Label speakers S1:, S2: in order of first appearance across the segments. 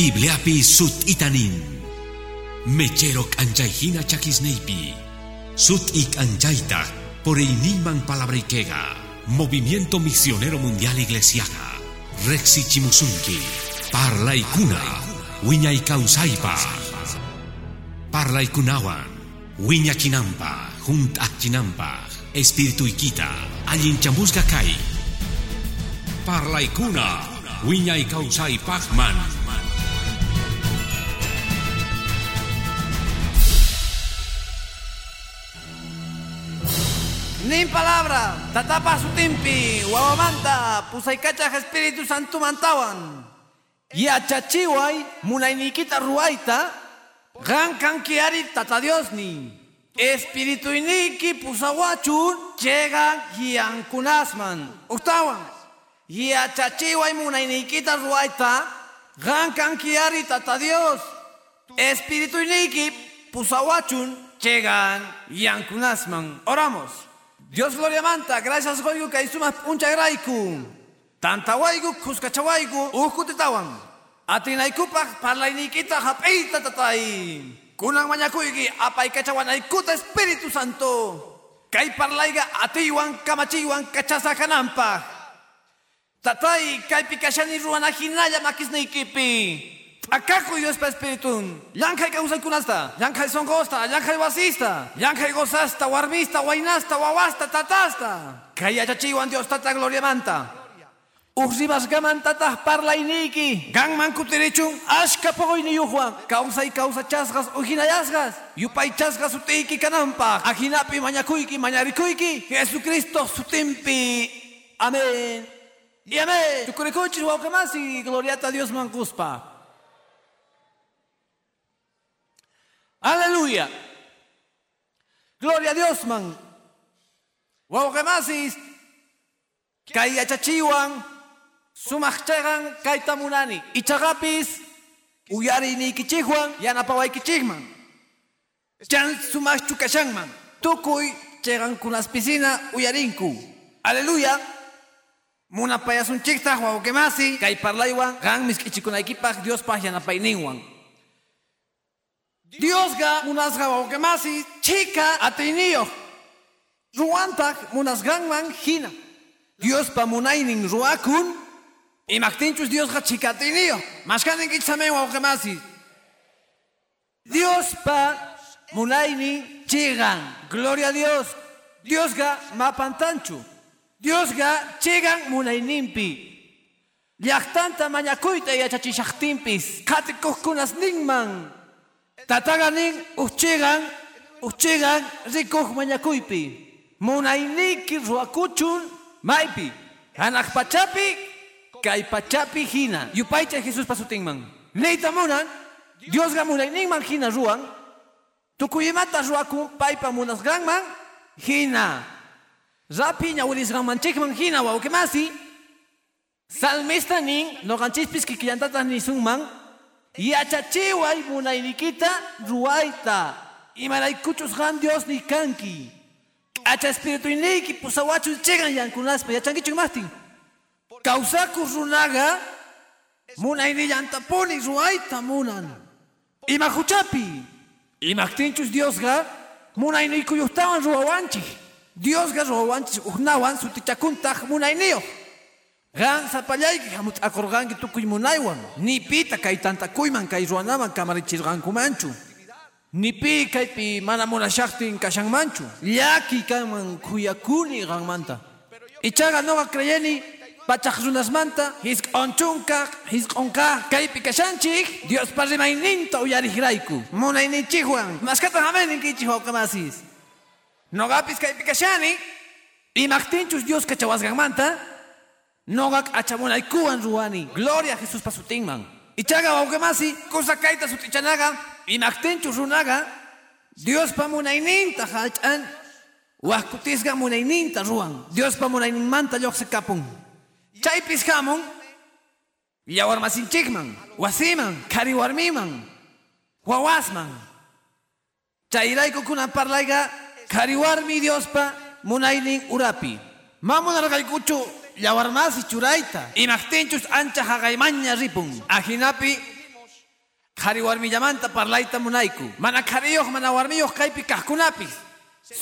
S1: Bibliapi sut itanin. Mecherok anjaihina chakisneipi. Sut ik anjaita por iniman palabrikega. Movimiento Misionero Mundial Iglesiaga. Rexi Chimusunki. Parla ikuna. Wiña ikausaipa. Parla ikunawan. Wiña chinampa. Junt chinampa. Espíritu ikita. Allin chambusga kai. Parla ikuna. Wiña.
S2: Nin palabra, tatapa su timpi, guawamanta, pusaikacha Espíritu Santo mantawan. Yachachiway, munainikita ruaita, gan kankiari tata Dios ni. Espíritu iniki pusawachun, llegan hiankunasman. Octawan. Yachachiway, munainikita ruaita, gan kankiari tata Dios. Espíritu iniki pusawachun, llegan hiankunasman. Oramos. Dios gloria manta, gracias goigu que sumas uncha graiku. Tanta waigu kuskachawaigu ukutitawan. Atinaikupak parlainikita hapeita tatai. Kunang manyakuigi apay kachawanaykuta Espíritu Santo. Kay parlaiga atiwan kamachiwan kachasa kanampa. Tatay kay pikashani ruana hinaya makisneikipi. Akaku Dios pa Espiritun. Yankay kausay kunasta. Yankay songosta. Yankay wasista. Yankay gozasta. Warmista. Wainasta. Wawasta. Tatasta. Kaya chachiwan Dios tata gloria manta. Uxibas gaman tatah parla iniki. Gang man kutirichun. Ashka pogoy ni yujuan. Kausay kausa chasgas. Ujinayasgas. Yupay chasgas utiki kanampa. Ajinapi mañakuiki mañarikuiki. Jesucristo sutimpi. Amén. Y amén. Tukurikuchis waukamasi. Gloria a Dios mankuspa. Aleluya. Gloria a Dios, man. Wow, que más. Kaya chachiwan. Sumachchagan kay tamunani. Ichagapis. Uyari ni kichihuan. Yanapaway kichihman. Chan sumach chukashangman. Tukuy. Chegan kunas piscina. Uyarinku. Aleluya. Muna payasun chikta. Wow, que más Kay parlaywan. Gan mis kichikunaykipak. Dios pa yanapayninwan. Dios ga munas ga que masi chica atenio. Ruantak munas gangman hina. Dios pa munainin ruakun. Y maktinchus Dios ga chica atenio. Mashkanin kichame wa que masi. Dios pa munaini chigan. Gloria a Dios. Dios ga mapantanchu. Dios ga chigan munainimpi. Yachtanta mañakuita y achachishachtimpis. Katikukunas ningman. Tataganin uchegan, uchegan rikoh mañakuypi. Munayniki ruakuchun maypi. Anak pachapi, kay pachapi hina. Yupaycha Jesús pasutingman. Neita munan, Dios ga munayninman hina ruan. Tukuyimata ruaku paypa munas gangman hina. Rapi ñawilis gangman chikman hina wa ukemasi. Salmista nin, no ganchispis kikillantatas ni sungman. Yachachiway munaynikita ruayta. Imaraykuchus gan Dios ni kanki. Acha espíritu iniki pusawachu chegan yankunaspa yachankichuk mastin. Kausakus runaga munayni yantapuni ruayta munan. Imahuchapi. Imaktinchus Diosga munayniyukuyuhtawan ruwawanchik. Diosga ruwawanchik uhnawan sutichakuntaq munayniyo. Gan sapallayki hamut akorganki tukuy munaywan. Ni pita kay tantakuyman kay ruanaman kamarichirqankumanchu. Ni pi kaypi mana munashaqtin kashanmanchu. Llaki kanman kuyakuni ganmanta. Ichaga noqa creyeni pachaq runasmanta hisk onchunka hisk onka kaypi kashanchik Dios pa rimayninta uyarihrayku. Munayninchikwan maskata hameninkichik hawkamasis. Nogapis kaypi kashani imaqtinchus Dios kachawasqanmanta Nogak achamunaykuwan ruwani. Gloria a Jesús pasutingman. Ichaga waugemasi, cosa kaita sutichanaga, imaktenchu runaga, Dios pa munayninta hachan, wahkutisga munayninta ruwan. Dios pa munayninmanta yoqse kapun. Chaypis hamun, yawarmasinchikman, wasiman, kariwarmiman, wawasman. Chayrayku kunan parlayga, kariwarmi Dios pa munaynin urapi. Mamunarqaykuchu yawarmasi churayta. Imaqtinchus ancha haqaymaña ripun. Ajinapi Kari warmillamanta parlayta munayku. Mana kariyoq mana warmiyoq kaypi kaqkunapis.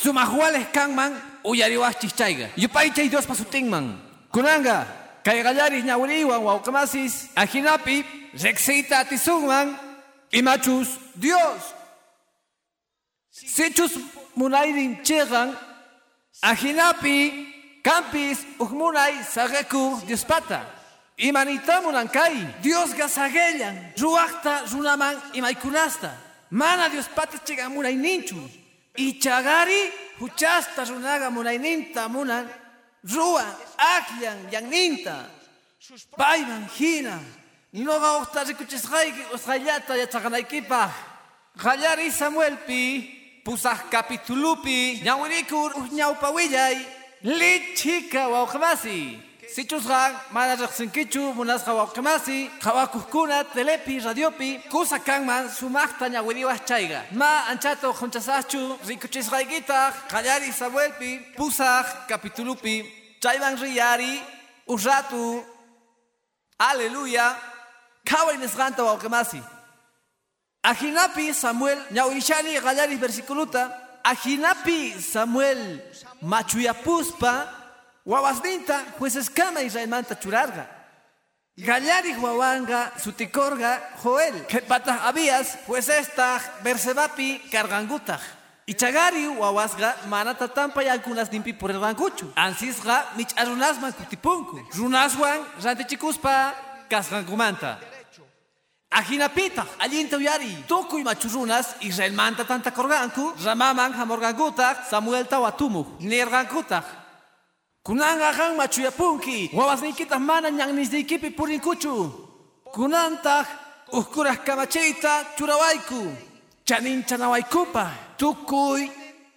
S2: Sumaqwales kanman uyariwaqchik chayqa. Yupaychay Diospa sutinman. Kunanga, kay qallaris ñawriwan wawqamasis ajinapi reqsiyta atisunman imachus Dios. Sichus munayrin chiqan ajinapi campis ukmunay sageku Diospata. Imanita munankay. Dios gasagellan. Ruakta runaman imaykunasta. Mana Diospata chiqan munay ninchu. Ichagari huchasta runaga munayninta munan. Rua akyan yanninta. Payman hina. Noga okta rikuchisqayki usqayllata yachaqanaykipaq. Qallari Samuelpi pusaq kapitulupi ñawirikur ñawpa willay lichika wawqimasi. Sichusqan mana riqsinkichu munasqa wawqimasi qhawakuqkuna telepi radiopi kusa kanman sumaqta ñawiriwaq chayqa. Ma anchata qunchasaqchu rikuchisqaykitaq qallari Samuelpi pusaq kapitulupi chayman riyari urratu aleluya kaway nisqanta wawqimasi. Ajinapi Samuel ñawishani qallari versiculuta Ajinapi Samuel machuyapuspa wawasninta juezeskama Israelmanta churarga. Gallari wawanga sutikorga Joel. Kepatah Abías juezesta Bersebapi kargangutaj. Ichagari wawasga mana tatampa yankunas nimpi por el rancucho. Ansisga mich arunasman kutipunku. Runaswan rantichikuspa kasgankumanta. Ajinapita, allí en Tuyari, Toku y Machurunas, Israel manta tanta corganku, Ramaman jamorganguta, Samuel Tawatumu, Nirganguta. Kunanga han machuyapunki, Wabas nikita mana nyang nizikipi purinkuchu. Kunanta, Uskuras kamacheita, Churawaiku. Chanin chanawaikupa, Tukui,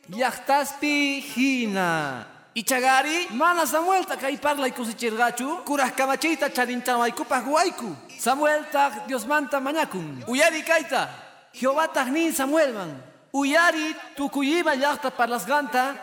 S2: Yachtaspi hina. Ichagari, mana Samuel ta kai parla y kusichirgachu, Kuras kamacheita, Chanin chanawaikupa, Huayku. Samuel tak Dios manta. Uyari kaita. Jehová nin Samuel man. Uyari tukuyiba llaqta parlasganta.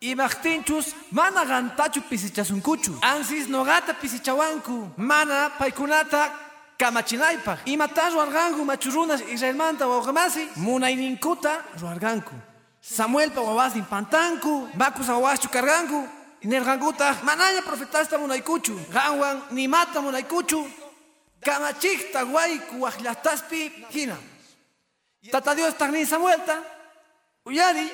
S2: Y machtinchus mana gantachu pisichasunkuchu. Ansis nogata pisichawanku. Mana paikunata kamachinaypaq. Imatash warganku machurunas Israelmanta wawqamasi. Munayninkuta ruarganku. Samuel pa wawasin pantanku. Bakus awaschu karganku. Nergankuta manaya profetasta munaykuchu. Ganwan ni mata munaykuchu. Kamachikta guayku wajlastaspi hina. Tata Dios tagni Samuelta. Uyari.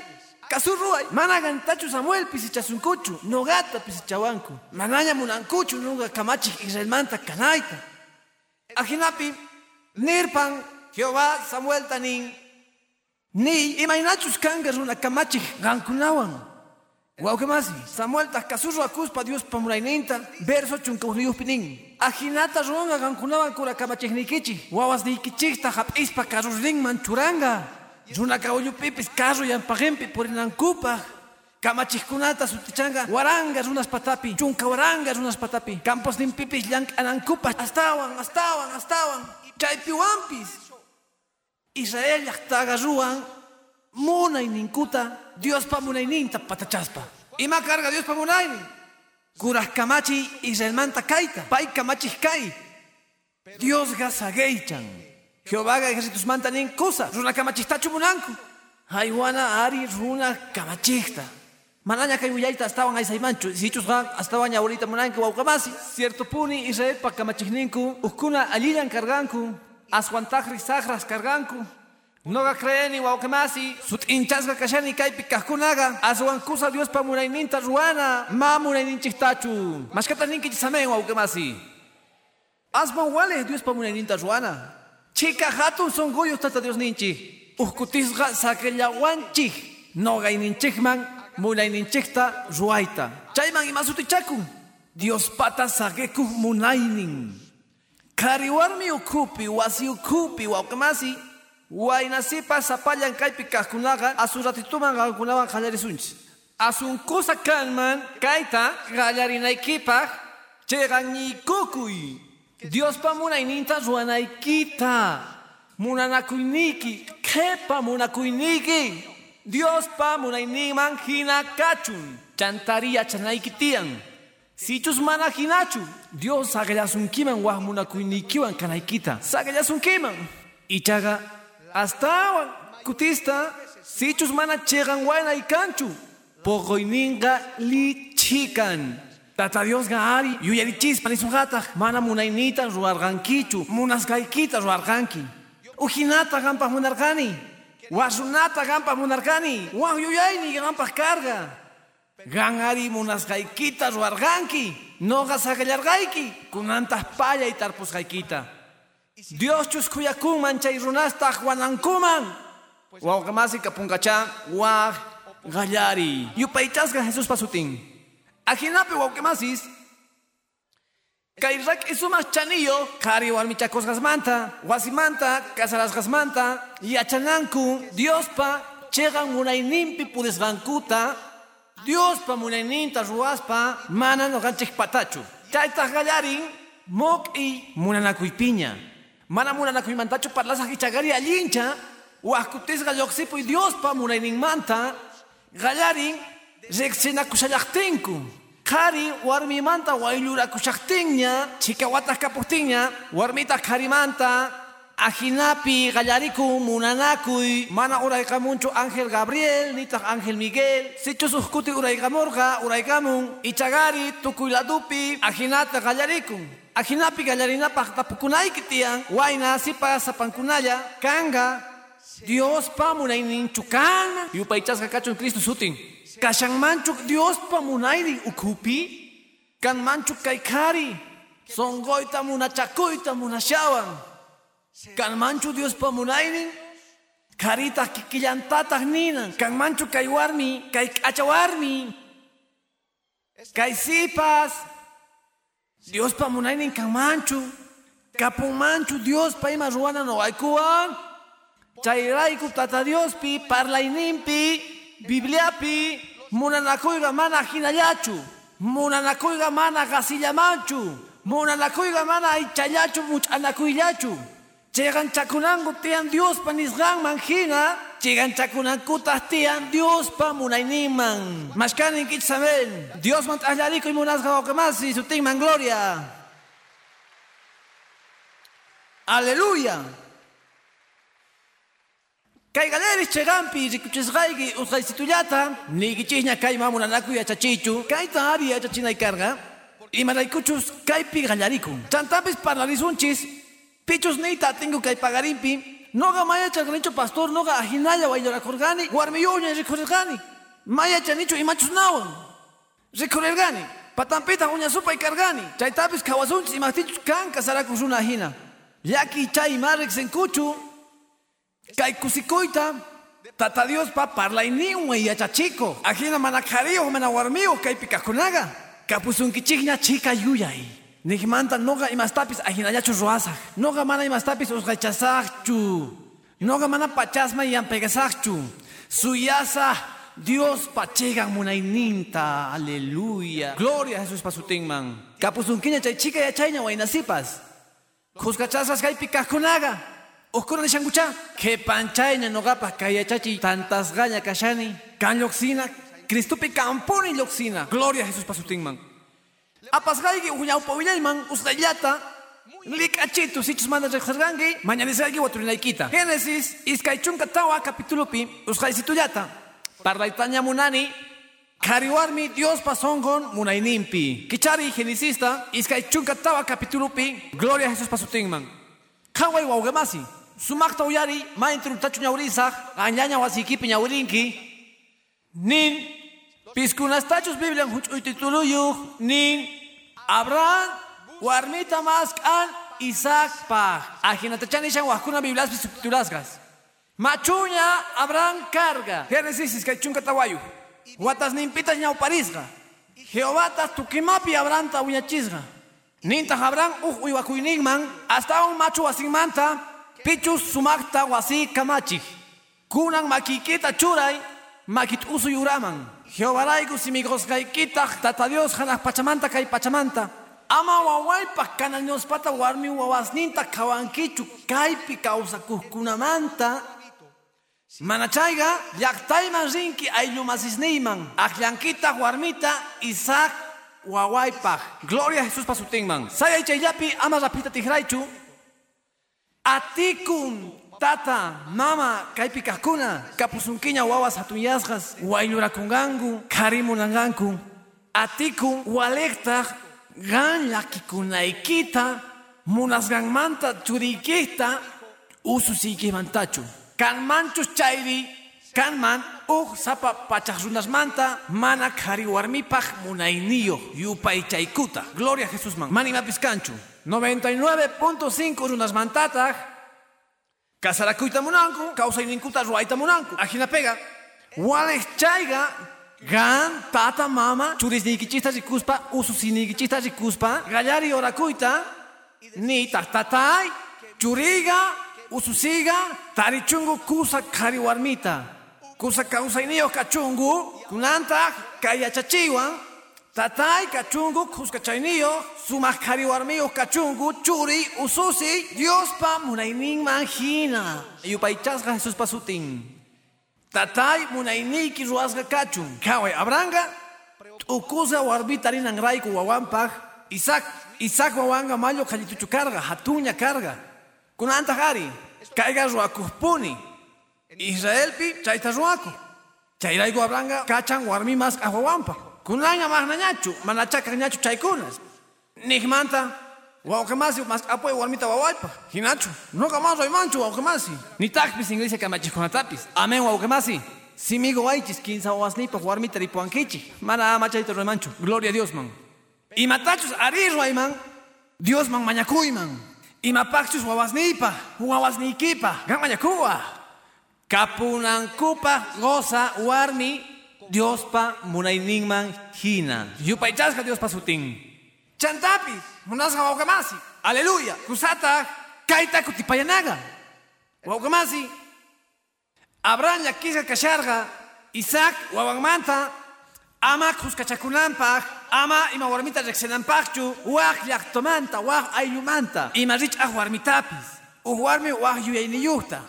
S2: Kasurruay. Managan tachu Samuel pisichasunkuchu. Nogata pisichawanku. Manaña munankuchu nuga kamachik Israelmanta kanaita. Ajinapi. Nirpan. Jehová Samuel tanin. Ni imainachus kangas una kamachik gankunawan. Wow, ¿qué más? Samuel tas kasurro akuspa Dios pamuraininta. Verso chunkaulius pinin. Ajinata ronga gankunawan kura kamachiknikichi. Wawas nikichikta hap'ispa karurrin manchuranga. Runa kaullu pipis carro yampagimpi purinankupa. Kamachikkunata sutichanga waranga runas patapi. Chunka waranga runas patapi. Campos nin pipis llankanankupa. Astawan, astawan, astawan. Chaypiwampis. Israel llaqtaga ruwan munay ninkuta Dios pa munay ninta patachaspa. Ima carga Dios pa munay Kuras kamachi Israelmanta kaita. Pai kamachi kai. Dios gasageichan. Jehová ga ejércitos manta nin cosa. Runa kamachistachu munanku. Haiwana ari runa kamachista. Manaña kay willaita estaban ay saimanchu. Si chus gan estaban ahorita munanku waukamasi. Cierto puni Israel pa kamachihninku. Ukuna alilan carganku. Aswantajri sagras carganku. Noga creeni waukamasi. Sut inchasga kashani kay pikahkunaga. Aswan kusa Dios pa munayninta ruana. Ma munayninchiktachu. Mashkata ninki chisamen waukamasi. Asman wale Dios pa munayninta ruana. Chica hatun son goyos tata Dios ninchi. Uskutisga sakellawanchi. Noga ininchikman munayninchikta ruaita. Chayman imasuti Dios pata sageku munaynin. Kariwarmi ukupi, wasi ukupi, waukamasi. Wainasipa sapallan kaypi kaqkunaqa asuratituman qankunawan qallarisunchis. Asunkusa kanman kayta qallarinaykipaq chayqanñikukuy. Diospa munayninta ruwanaykita. Munanakuyniki, qhepa munakuyniki. Diospa munayninman hina kachun. Chantaria chanayki tiyan. Sichus mana hinachu. Dios saqllasunkiman waq munakuynikiwan kanaykita. Saqllasunkiman. Ichaga, hasta kutista, sichus mana chegan waina ikanchu. Pogoininga li chikan. Tata Dios gaari, yuyarichis panisugata, mana munainita ruargankichu, munasgaikita ruarganki. Ujinata gampa munargani, wasunata gampa munargani, wah yuyaini gampa carga. Gangari munasgaikita ruarganki, noga sagallargaiki, kunantas paya y tarpusgaikita. Dios chuskuyakun manchay runasta juanankuman. Waugamasi kapunkacha, wah gallari. Yupaichasga Jesús pasutin. Ajinape wauquemasis. Kairak isumas chanillo, kari walmichakos gasmanta, wasimanta, casaras gasmanta, yachananku, Dios pa, chegan munainimpi pudes gankuta, Dios pa munaininta ruaspa, mana no ganchik patachu. Chaitas gallarin, mok y munanakuy piña. Mana munanakuy mantachu parlasa hichagari allincha, huascutis galloxipo y Dios pa munainin manta, gallarin, reaccionakushallaqtinku. Kari warmi manta waylurakushaqtinña, chikawatas kapuqtinña, warmita karimanta, ajinapi gallariku munanakuy, mana uraykamunchu Ángel Gabriel, nitaq Ángel Miguel, sichusujkuti uraykamurqa, uraykamun, ichagari tukuyladupi, ajinata gallarikun. Ajinapi gallarinapaq tapukunayki tiyan, wayna sipa sapankunalla, kanga, Dios pa munayninchu kan, yupaychasqa kachun Cristo sutin. Kashan manchuk Dios pa munayri ukupi, kan manchuk kay kari, songoita munachakuita munashawan. Kan manchu Dios pa munayri, karita kikillantataq ninan, kan manchu kay warmi, kay achawarmi, kay sipas, Dios pa munayrin kan manchu, kapun manchu Dios pa ima ruana no aykuan, chayrayku tata Dios pi parlayninpi, Bibliapi munanakuyga mana hinallachu, munanakuyga mana gasillamanchu, munanakuyga mana ichallachu much'anakuyllachu. Chegan chakunangu tiyan Dios pa nisganman hina, chegan chakunankutas tiyan Dios pa munayninman. Mashkanin kich saben, Dios man y munasga okamasi, sutinman gloria. Aleluya. Kay galeris chegampi rikuchisqayki usqaysitullata nikichishña kay mamunanaku yachachichu kayta ari yachachinay karga imaraykuchus kaypi gallarikun chantapis parlarisunchis pichus niyta tingu kay pagarimpi noga maya chaqnichu pastor noga ajinalla wayllarakurgani warmiyuña rikurirgani maya chanichu imachus nawan rikurirgani patampita uña supay kargani chaytapis kawasunchis imaqtichus kan kasarakus runa ajina. Yaki chay marrik senkuchu Kay kusikoita, tata Dios pa parla iniwe y achachico. Ajina manakario, manawarmio, kay pikakunaga. Kapusunkichigna chica yuyay. Nigmanta noga imastapis ajina yachu roasa. Noga mana imastapis usgachasakchu. Noga mana pachasma y ampegasakchu. Suyasa Dios pachegan munaininta. Aleluya. Gloria a Jesús pasutingman. Kapusunkiña chay chica ya chayña wainasipas. Kuskachasas kay pikakunaga. Oscura de Shangucha, que panchaina no gapa kayachachi tantas gaña kashani, kan loxina, Cristupi camponi loxina, gloria a Jesús pasutingman. Apasgaigi uñau pavillayman usdayata, likachito sichus manda reksargangi, mañanisagi waturinaikita. Génesis, iskaichunka tawa capítulo pi, usgaisituyata. Pardaitaña munani, Kariwarmi Dios pasongon munainimpi. Kichari genesista, iskaichunka tawa capítulo pi, gloria a Jesús pasutingman. Kawai waugamasi. sumakta uyari maintru tachu ñawrisaq añaña nin piskunastachus biblian huch'uytituluyuq nin abraham warmita masq'an isacpaq ajinatachanishan wajkuna bibliaspi subtitulasqas machuña abraham carga. Génesis iskay chunka tawayu watasninpitas ñawparisqa jehovatas tukimapi abrahanta uñachisqa nintaq abraham uj uywakuyninman hasta un wasinmanta pichus sumakta wasi kamachik kunan makikita churay makit usu yuraman jehovarayku simigosqaykitaq tata dios hanaq pachamanta kay pachamanta. Ama wawaypaq kanañospata warmi wawasninta kawankichu kaypi kawsakuqkunamanta mana chayqa llaqtayman rinki ayllu masisniyman aqllankitaq warmita isaac wawaypaq gloria a jesús pasutinman sayay chayllapi ama rapita tikraychu Atikun, tata, mama, kaypi kakuna, kapusunkiña wawas hatuyasqas, waylurakunganku, karimunanganku. Atikun, walektaq, gan llakikunaykita, munasqanmanta churiykita, ususiykimantachu. Kanmanchus chayri, kanman, uj sapa pachaq runasmanta, mana kari warmipaq munayniyo, yupay chaykuta. Gloria a Jesusman. Manimapis kanchu. 99.5 runasmantataq, kasarakuyta munanku, kawsayninkuta ruwayta munanku. Ajina pega. Waleq chayga, gan, tata, mama, churisniykichista rikuspa, ususiynikichista rikuspa, gallari orakuyta, ni tatay, churiga, ususiga, tarichungu kusa kari warmita. Kusa kawsayniyo kachungu, kunanta kayachachiwan, tatay kachungu kuskachayniyo, sumak kari warmiyo kachungu, churi, ususi, Diospa munayninman hina. Yupaychasqa Jesus pasutin. Tatay munayniyki ruwasqa kachun. Kaway abranga, ukusa warbita rinan rayku wawanpaq, Isaac, Isaac wawanga mayo kallituchu karga, hatuña karga. Kunanta hari, kayga ruwakuqpuni. Israelpi chayta ruwaku. Chayrayku abranga kachan warmi mas awawanpa. Kunaña mahnañachu, manachakañachu chaykunas. Nigmanta, wawqimasi mas apoy warmita wawaypa. Hinachu, noqa mas raymanchu wawqimasi. Ni taqpis iglesia kamachijkunatapis. Amen wawqimasi. Simigo waychis kinsa wawasnipa warmita ripuankichik. Mana amachayta raymanchu. Gloria a Dios man. Imatachus ari rayman, Dios man mañakuyman. Imapaqchus wawasnipa, wawasniykipa, gan mañakuwa. Kapunankupa goza warmi Diospa munayninman hina. Yupaychasqa Diospa sutin. Chantapis, munasqa wawqimasi. Aleluya. Kusata, kayta kutipayanaga. Wawqimasi. Abraham llakisqa kasharqa, Isaac wawanmanta, ama kuskachakunanpaq, ama ima warmita riqsinanpaqchu, waq llaqtomanta, waq ayllumanta, ima rich'aq warmitapis. Uj warmi yuyayniyuqta.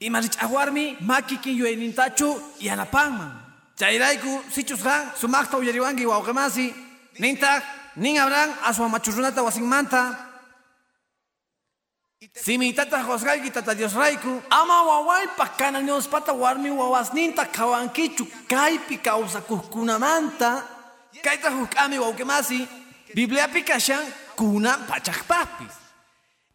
S2: Ima rich'aq warmi makikin yuyaynintachu yanapanman. Chayrayku sichusqa sumaqta uyariwanki wawqimasi, nintaq nin Abraham aswan machurrunata wasinmanta, Simitata josgayki tata Dios raiku, ama wawaypa kananiuspata warmi wawasninta kawankichu kaypi kawsakuqkunamanta, kayta huk'ami wawqimasi, Bibliapi kashan kunan pachaqpapis.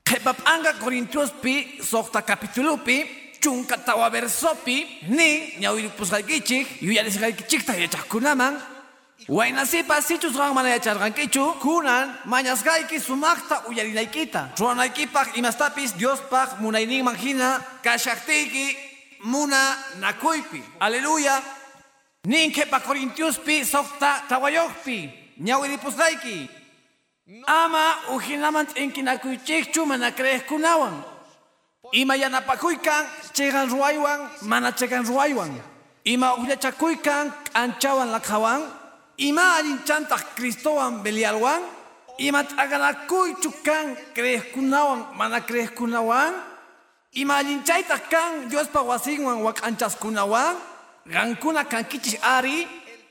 S2: Qhipap'anqa Corintiospi soqta capitulupi, chunka tawa versopi, ni ñawiripusqaykichik, yuyarisqaykichikta yachaqkunaman, Waynasipa sichusqan mana yacharqankichu, kunan mañasqayki sumaqta uyarinaykita. Ruwanaykipaq imastapis Diospaq munayninman hina kashaqtiyki muna nakuypi. Aleluya. Ninkepa Corintiuspi soqta tawayuqpi. Ñawiripusqayki. Ama uhinaman t'inkinakuychikchu mana creejkunawan. Ima yanapakuykan chegan ruwaywan mana chegan ruwaywan. Ima ullachakuykan k'anchawan lakhawan. Ima allinchantaq Cristowan belialwan. Ima t'aganakuychu kan creejkunawan mana creejkunawan. Ima allinchaytaq kan Diospa wasinwan wak'anchaskunawan. Qankuna kankichis ari.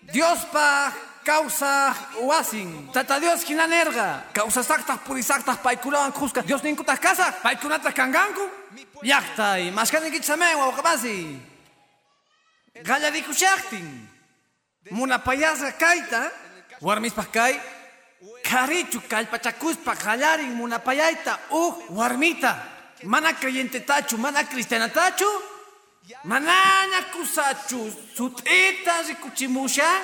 S2: Diospa causa wasin. Tata Dios hinanerga. Causa saqtaq purisaqtaq paykunawan qusqa. Dios ninkutaq kasaq. Paykunata kanganku. Llaqtay. Masqanikichis amen wawqipasi. Qallarikushaqtin. Munapayasqa kayta. Warmispaq kay. Karichu kallpachakuspa qallarin munapayayta uj warmita. Mana creyentetachu, mana cristianatachu. Manaña kusachu sut'ita rikuchimushan.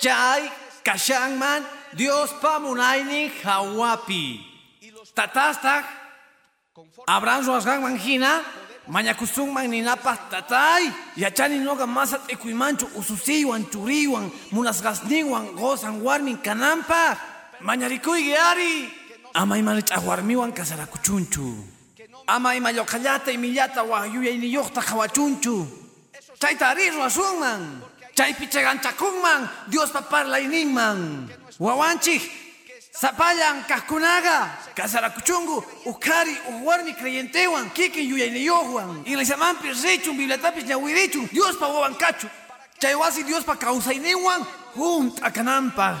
S2: Chay kashanman Dios pa munaynin hawapi. Tatastaq Abraham ruwasqanman hina mañakusunman ninapaq tatay yachani noqa masat t'ikuymanchu ususiywan churiywan munasqasninwan gozan warmin kananpaq mañarikuyki ari ama ima rich'aq warmiwan kasarakuchunchu ama ima lluqallata imillata waqyuyayniyuqta qhawachunchu chayta ari ruwasunman chaypi cheganchakunman Diospa parlayninman wawanchik sapallan kaqkunaqa kasarakuchunku ukari warmi creyentewan kikin yuyayniyuqwan iglesiamanpi richun bibliatapis ñawirichun Diospa wawankachu chay wasi Diospa kawsayninwan hunt'akananpaq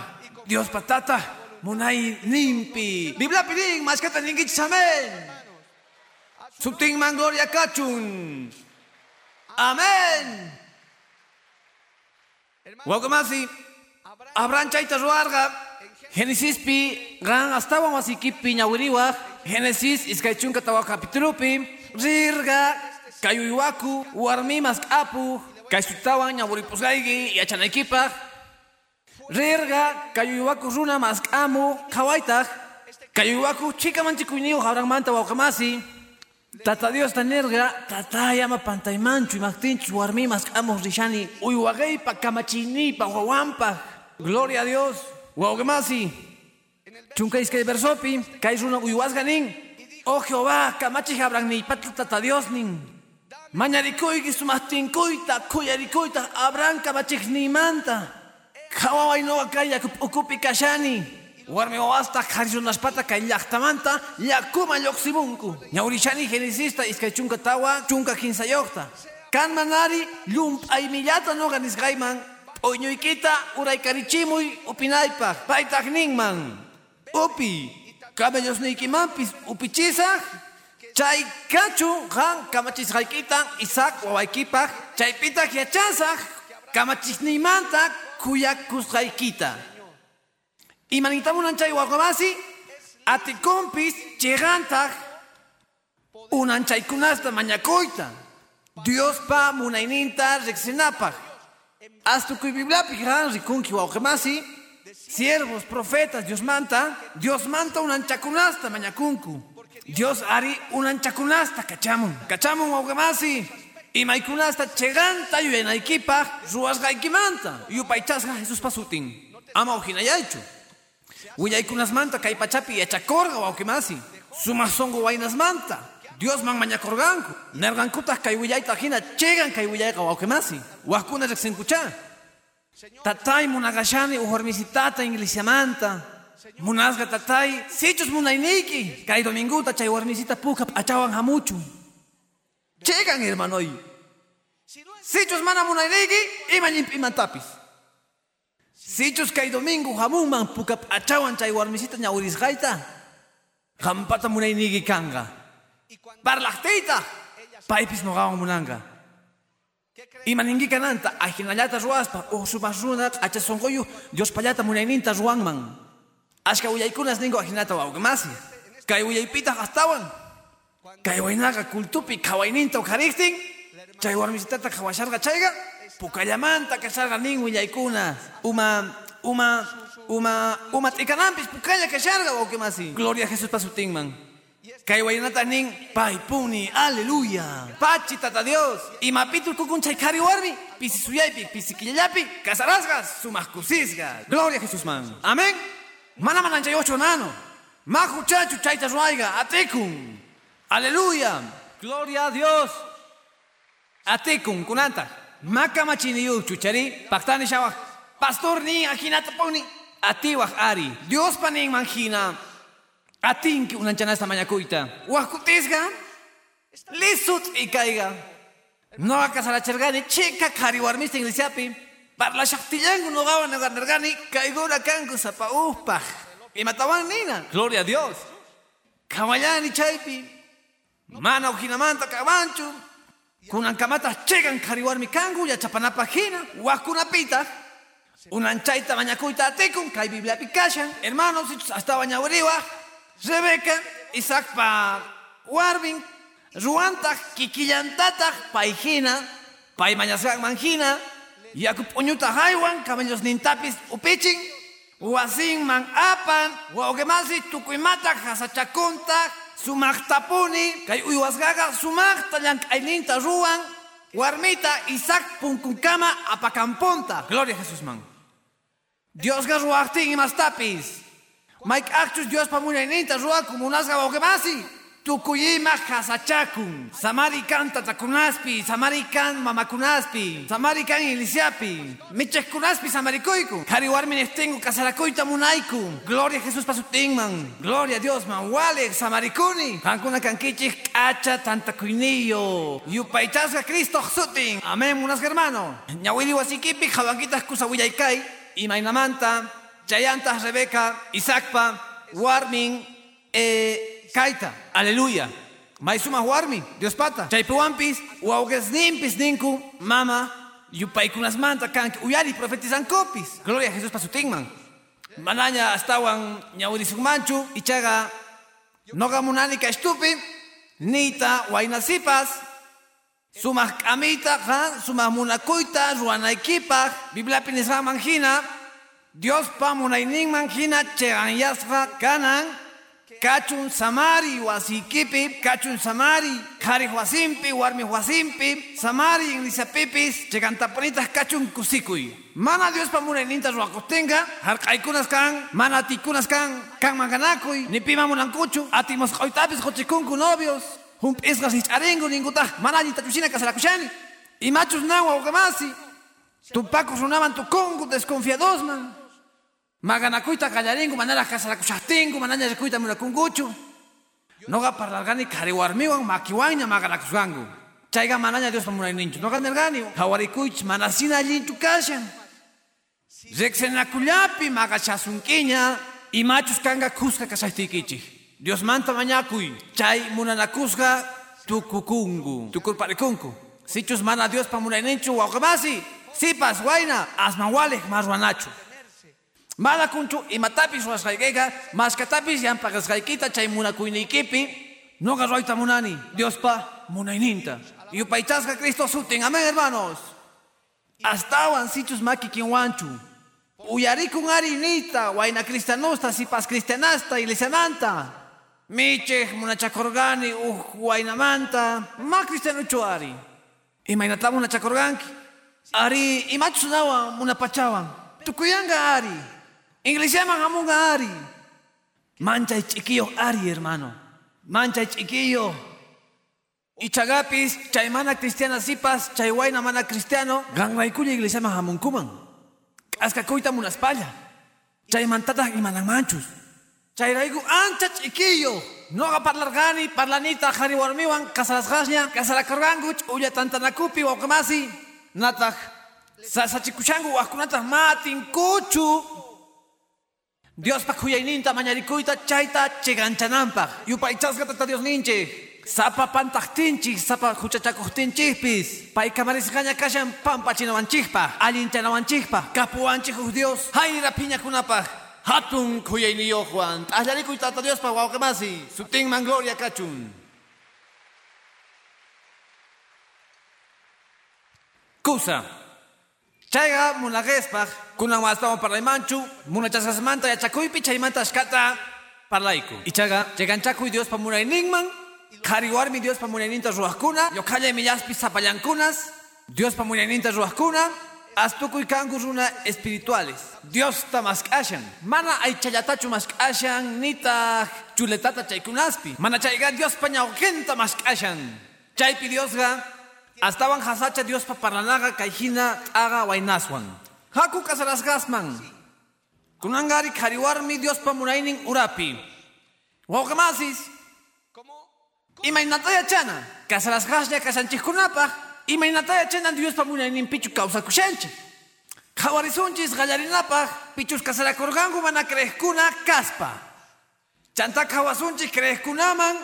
S2: Diospa tata munayninpi bibliapi nin maskata ninkichis amen Sutinman gloria kachun. Amén. Wakamasi, Abraham chaita ruarga, Génesis pi, gan hasta vamos aquí piñawiriwa, Génesis iskaichunka tawa capítulo pi, rirga, kayuyuaku, warmi mas apu, kaisutawan ñawuripusgaigi, yachanaykipa, rirga, kayuyuaku runa mas amu, kawaita, kayuyuaku chika manchikuyniu habran manta wakamasi, Tata Dios tanerga, tata llama pantaymanchu y magtinchu warmi mas amos rishani, uyuageipa, kamachinipa, wawampa. Gloria a Dios. Waugemasi. Chunka iske versopi, kais una uyuasganin. Oh Jehová, habran ni patla tata Dios nin. Mañarikuy sumastinkuita, kuyarikuita, abran kamachik ni manta. Kawawai no akaya ukupi kashani. Warmi wasta pata kay llaqtamanta llakuma lluqsimunku. Ñawrishani genesista iskay chunka tawa chunka kinsayokta. Kan manari llump'aymillata nuqa nisqayman p'uyñuykita uraykarichimuy upinaypaq paytaq ninman. Upi kamellosniykimanpis upichisaq chay kachu qan kamachisqaykitan Isaac wawaykipaq chaypitaq yachasaq kamachisniymanta kuyakusqaykita. Un chay wakamasi, ati compis, chegantag, un chay kunasta mañacoita. Siervos, profetas, Dios manta, Dios manta un anchakunasta mañakunku. Dios ari un anchakunasta cachamun. Cachamun wakamasi. Y maikunasta cheganta y en equipa, ruas gaikimanta. Y upaichasga Jesús pasutin. Ama ojinayaichu. Willaykunas manta kay pachapi yachakorga wawkimasi. Sumas songo waynas manta. Dios man mañakorganku. Nergankutas kay willayta hina chegan kay willayqa wawkimasi. Wajkuna riqsinkucha. Tatay munagashani uhormisitata iglesia manta. Munasga tatay sichus munayniki. Kay dominguta chay warmisita puka achawan hamuchu. Chegan hermanoy. Sichus mana munayniki ima tapis. Sichus kay domingo hamunman pukap achawan chay warmisita ñawirisqayta. Hampata munaynigi kanga. Parlaqtiyta paypis noqawan munanga. Imaningi kananta ajinallata ruwaspa o sumas runa acha sonqoyu Dios pallata munayninta ruwanman. Ashka uyaykunas ningo ajinata wawqimasi. Kay uyaypita hastawan. Kay waynaqa kultupi qhawayninta uqhariqtin. Chay warmisitata qhawasharqa chayqa. Pukallamanta kasharqa nin willaykuna uma uma uma uma t'ikanampis pukalla kasharqa wawqimasi gloria a Jesús pasutinman kay waynata nin paypuni aleluya. Pachi tata Dios. Imapitul kukun chay kari warmi pisi suyaypi pisi killallapi kasarasqa sumaq kusisqa gloria a Jesús man. Amén. Mana manan chay ocho nano. Maju chachu chayta ruayga atikun. Aleluya. Gloria a Dios. Atikun kunanta. Maka machiniyu chuchari paktani shawa pastor ni akinata poni atiwaj ari. Dios panin manjina atinki unanchanasta mañakuita wakutisga lisut y caiga. No akasarachargani chika kari warmista iglesiapi parla shaktillangu no gawa nagarnergani kaigura kangu sapa upaj y matawan nina. Gloria a Dios. Kamayani chaypi mana ujinamanta kabanchu kunankamata chegan kariwarmi kangu yachapanapajina wakunapita unanchayta mañakuyta atikun kay bibliapi kashan hermanos hasta bañawriwa Rebeca Isaac warmin ruantaj kikillantataj payhina pay mañasqan manhina yaku p'uñuta haywan camellos nintapis upichin wasinman apan wawqimasi tukuymataq hasachakuntaq sumaktapuni kay uywasqaqa sumakta llank'ayninta ruwan warmita Isaac punkunkama apakampunta gloria a Jesús man. Diosqa ruwaqtin imastapis mayk akchus Diospa munayninta ruwaku munasqa wawqimasi Tukuyima kasachakun, samarikan tatakunaspi, samarikan mamakunaspi, samarikan ilisiapi, micheskunaspi samarikuyku, kari warmin estingu kasarakuita munaiku, gloria a Jesús pasutingman, gloria a Dios man, wale samarikuni, kankuna kankichik kacha tantakuinillo, yupaichasga Cristo sutin, amén munas hermano, ñawili wasikipi jawankitas kusawillaikai, imainamanta, chayantas Rebeca, Isakpa, warmin, eh, Kaita, aleluya. Maisuma warmi, Dios pata. Chaypiwampis, wawges nimpis ninku, mama, yupaykunas manta kanki uyari profetizan copis. Gloria a Jesús pasutingman. Manaña astawan ñawirisukmanchu, ichaga noga munani ka estupi, nita wainasipas, sumas kamita, ha, sumas munakuita, ruanaykipaj, bibliapi nisqa manjina, Dios pa munaynin manjina, chegan yasqa kanan, kachun samari wasikipi, kachun samari, kari wasimpi, warmi wasimpi, samari inlisapipis, chegan taponitas kachun kusikuy. Mana Dios pa munayninta ruakustenga, harkaykunas kan, mana tikunas kan, kan manganakuy, ni pima munankuchu, atimos koitapis kochikunku novios, hum pisgas hicharengo ninguta, mana yintachushina kasarakushani, y machos nawa ugamasi, tupacos runaban tu congo desconfiados man. Maganakuita kallaringu manara kasarakushahtingu mananya rikuita munakunguchu. Noga parlargani kariwarmiwan makiwaña maganakusgangu. Chayga mananya Dios pamunayninchu. Noga nergani hawarikuych manasina allinchu kashan. Rexenakullapi magachasunkiña y machos kanga kuska kasahtikichi. Dios manta mañakuy. Chay munanakusga tukukungu. Tukurparikunku. Sichus mana Dios pamunayninchu waukamasi. Sipas waina asmawalek marwanachu. Mala kunchu imatapis ruasqaykayqa maskatapis llampaqasqaykita chay munakuynikipi noqa rayta munani Diospa munayninta yupaychasqa Cristo sutin. Amén hermanos. Astawan sichus makikinwanchu uyarikun ari nita wayna cristianosta sipas cristianasta iglesiamanta michej munachakurqani uj waynamanta ma cristianuchu ari. Imaynata munachakurqanki ari imachus nawan munapachawan tukuyanga ari Inglesiaman hamunga ari. Mancha y chiquillo ari, hermano. Mancha y chiquillo. Y chagapis, chaymana cristiana sipas, chaywaina mana cristiano, ganraikuya iglesiaman hamunkuman. Askakuita munaspalla. Chaymantata y manan manchus. Chayraigu ancha chiquillo. No haga parlargani, parlanita, jariwarmiwan, casalasgasña, casalakarganguch, uya tantanakupi, wakamasi, nataj. Sasachikushangu, wakunata matin, kuchu. Dios pa kuyayninta mañarikuyta chayta chiganchananpaq. Yupaychasqa tata Dios ninchik. Sapa pantaqtinchik, sapa huchachakuqtinchikpis. Pay kamarisqaña kashan pampachinawanchikpaq. Allinchanawanchikpaq. Kapuwanchik huk Dios. Hayra piñakunapaq. Hatun kuyayniyuq Juan. T'allarikuy tata Dios pa wawqimasi. Sutinman gloria kachun. Kusa. Chayga munagespaq kunan wastawan parlaymanchu munachasqasmanta yachakuypi chaymanta ashkata parlayku. Ichaga cheganchakuy Dios pa munayninman qhariwarmi Dios pa munayninta ruwaqkuna yoqhallay millaspi sapallankunas Dios pa munayninta ruwaqkuna astukuy kanku runa espirituales. Dios ta mask'ashan mana aychallatachu mask'ashan nita chuletata chaykunaspi. Mana chayga Dios pa ñawqinta mask'ashan. Chaypi Diosqa Astawan hasacha Dios pa parlanaga kayhina aga wainaswan. Haku kasarasgasman. Kunangari kariwarmi Dios pa munaynin urapi. Wawkamasis. Imaynataya chana. Kasarasgasnya kasanchikkunapaq. Imaynataya chana Dios pa munaynin pichu kawsakushanchik. Kawarisunchis gallarinapaq. Pichus kasarakurgangu mana krejkuna kaspa. Chanta kawasunchis krejkunaman.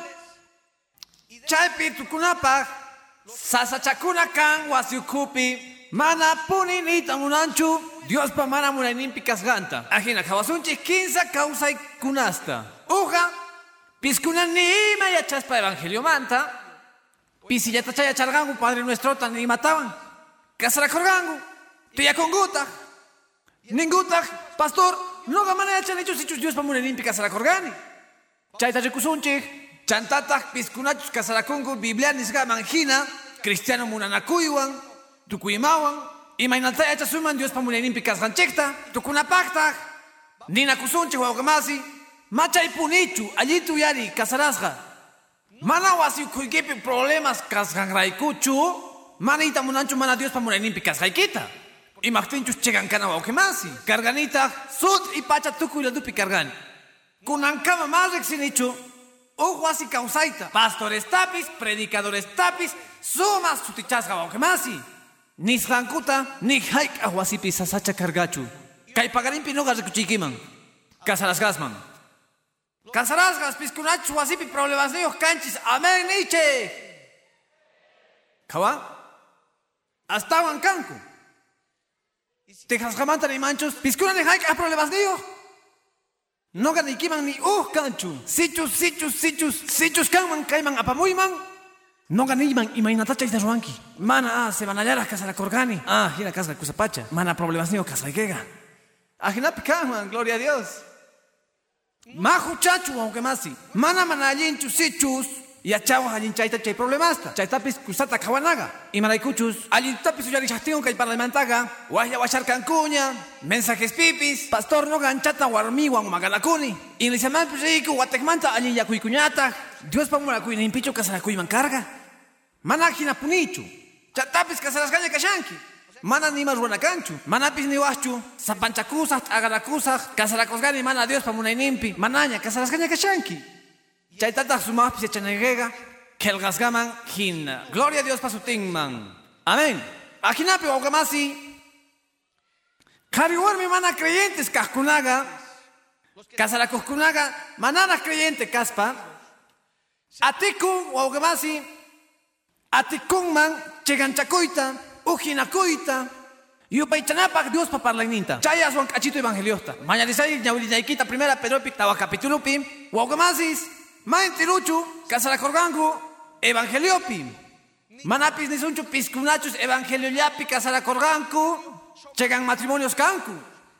S2: Chaypi tukunapaq. Sasachakuna kan wasiukupi mana puni nita munanchu Dios pa mana munayninpi kasganta. Ajina kawasunchi kinsa kausay kunasta. Uja piskunan ni ima yachaspa evangelio manta. Pisi yatachaya chargangu padre nuestro tan ni mataban. Kasarakorgangu. Tuya konguta. Ninguta pastor no gamana yachan hechos hechos Dios pa munayninpi kasarakorgani. Chayta rikusunchi. Chantatak piskunachus kasarakungu Biblia nisga manjina cristiano munanakuywan tukuymawan imaynataya achasuman Dios pamunayninpi kasqanchikta tukunapaqtaq ninakusunchik wawqamasi machay punichu allitu yari kasarasqa mana wasiyukuykipi problemas kasqanraykuchu mana ita munanchu mana Dios pamunayninpi kasqaykita imaqtinchus chigankana wawqimasi karganitaq sut y pacha tukuylladupi kargani kunankama mas riqsinichu Uj wasi kawsayta. Pastores tapis, predicadores tapis, sumas sutichasqa wawqimasi. Nisqankuta nik hayk'aq wasipi sasacha kargachu. Kay pagarinpi nuqa rikuchiykiman. Kasarasqasman. Casarasgas piscunachus wasipi problemas niños canchis. Amén, Nietzsche. Kawa? Astawan kanku. Tejas jamanta ni manchos. Piscuna ni haik a problemas niños. No gani kiman ni uh kanchu. Sichus, sichus, sichus, sichus kanman kaiman apamuyman. No ganiman imainatacha isna ruanki. Mana ah se van a casara korgani. Ah, gira casa kusapacha. Mana problemas niños kasraikega. Ajinapi kanman, gloria a Dios. Mahu chachu aunque masi. Mana mana allinchu sichus. Yachawa allin chayta chay problemasta. Chaytapis kusata kawanaga. Y maraykuchus. Allintapis uyarishastion kay parlamentaga. Wahya washar cancuña. Mensajes pipis. Pastor no ganchata warmiwan magalakuni. Inicialmente riku watekmanta allin yakuykuñata. Dios pa mura kuy nimpicho kasarakuy carga. Mana hina punichu. Chatapis kasarasgaña kashanki. Mana ni más buena canchu. Mana pis ni wachu. Sapanchakusas, agarakusas. Kasarakosgani mana Dios pa munay Manaña kasarasgaña kashanki. Chaytataq sumaqpis yachanayqiqa qillqasqaman hina. Gloria a Dios pasutinman. Amén. Ajinapi wawqamasi qhari warmi mana creyentes kaqkunaqa kasarakuqkunaqa manana creyente kaspa atikun wawqamasi atikunman chiganchakuyta ujinakuyta yupaychanapaq Dios pa parlayninta chay aswan k'achito evangeliosta mañarisay ñawilinaykita primera Pedropi tawa capítulopi wawqamasis Maentiruchu, kasarakorganku, evangeliopi. Manapis nisunchu piskunachus evangelio yapi kasarakorganku, chegan matrimonios kanku.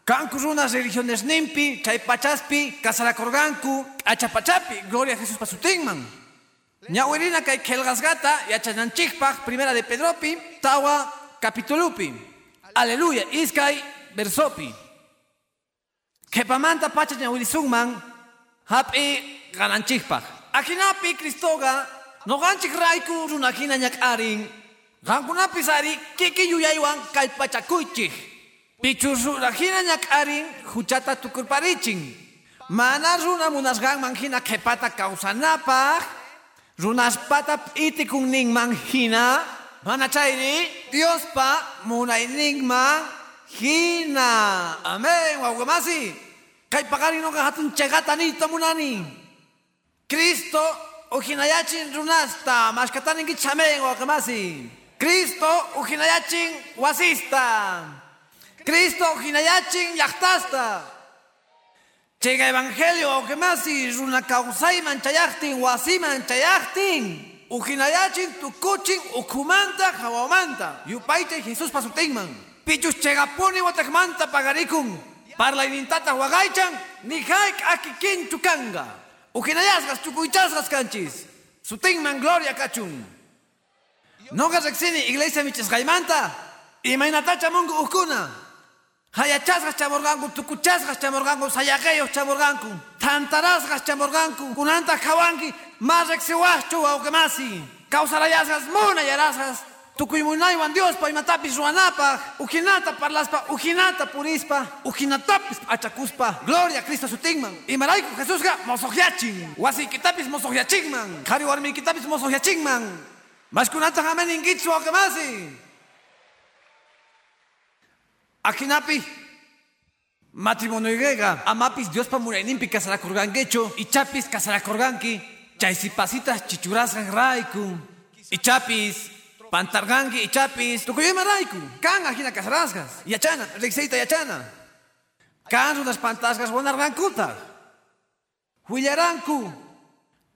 S2: Kanku runas religiones nimpi, chay pachaspi, kasarakorganku, achapachapi, gloria a Jesús pasutingman. Ñawirina kay kelgasgata, yachananchikpaj, primera de Pedropi, tawa capitulupi. Aleluya, iskay versopi. Kepamanta pacha ñawirisungman, hapi gananchikpaq akinapi Cristoga noqanchik rayku runakina ñak'arin qankunapis ari kiki yuyaywan kallpachakuychik pichurrurajina ñak'arin huchata tukurparichin mana runa munasqanman hina qhipata kawsanapaq runaspata p'itikun ninman hina. Mana chayri Diospa munayninman hina. Amén wawqamasi kay paqarin noqa hatun chegata munani Cristo ujinayachin runasta, mashkataninki chamen wakamasi. Cristo ujinayachin wasista. Cristo ujinayachin yachtasta. Chega evangelio wakamasi runa kausayman chayachtin wasiman chayachtin. Ujinayachin tukuchin ukumanta hawamanta. Yupaite Jesús pasutingman. Pichus chegapuni watakmanta pagarikun. Parla inintata wagaichan ni haik akikin chukanga. Ukinayasgas, chukuichasgas canchis. Sutingman gloria kachun. Nogas rexini iglesia. Y mainatacha mungu ukuna. Hayachasgas chamorgangu, tukuchasgas chamorgangu, sayaqueos chamorgangu. Tantarasgas chamorgangu. Kunanta kawangi, más rexihuachu auquemasi. Causalayasgas muna yarasgas. Tukuymunaywan Dios pa imatapis ruanapaq, ukinata parlaspa, ukinata purispa, ukinatapis achakuspa. Gloria a Cristo sutingman. Imarayku Jesusqa mosoqyachin. Wasiykitapis mosoqyachinman. Qhari warmiykitapis mosoqyachinman. Mashkunata hamaninkichu waqamasi. Akinapi matrimonioyqa amapis Diospa murayninpi kasarakurqankichu ichapis kasarakurqanki chaysipasitas chichurasqan rayku ichapis Pantargangi y chapis, tukuyema raiku. Kan ajina kasarasgas. Yachana, rixeita yachana. Kan unas pantasgas wanargankuta. Huillaranku.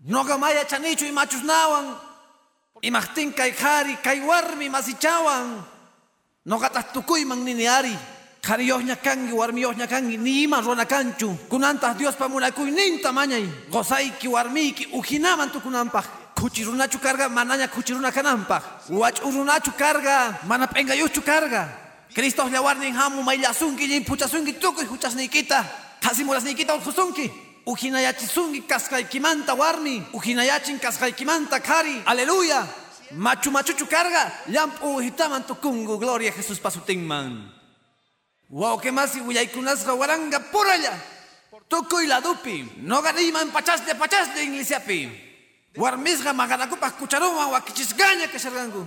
S2: Noga maya chanichu y machus nawan. Imachtin kay khari, kay warmi masichawan. Nogatas tukuyman niniari. Khari yohnya kangi, warmi yohnya kangi, ni ima rona kanchu. Kunantas Dios pamunakuy ninta mañay. Gozayki warmiki, ujinaman tukunampaj. Kuchirunachu karga manaña kuchiruna kanampa. Wach'urunachu karga mana p'engayuchu karga Cristo llawarnin hamu mayllasunki llim puchasunki tukuy huchasniykita qasimurasniykita urqusunki ujinayachisunki kasqaykimanta warmi ujinayachin kasqaykimanta qhari aleluya. Machu machuchu karga llampu uhitaman tukungu gloria Jesus pasutinman wawqimasi willaykunasqa waranga puralla tukuy ladupi noqa niyman pachasde pachasde iglesiapi Warmisqa maqanakupaq kucharuman wakichisqaña kasharqanku.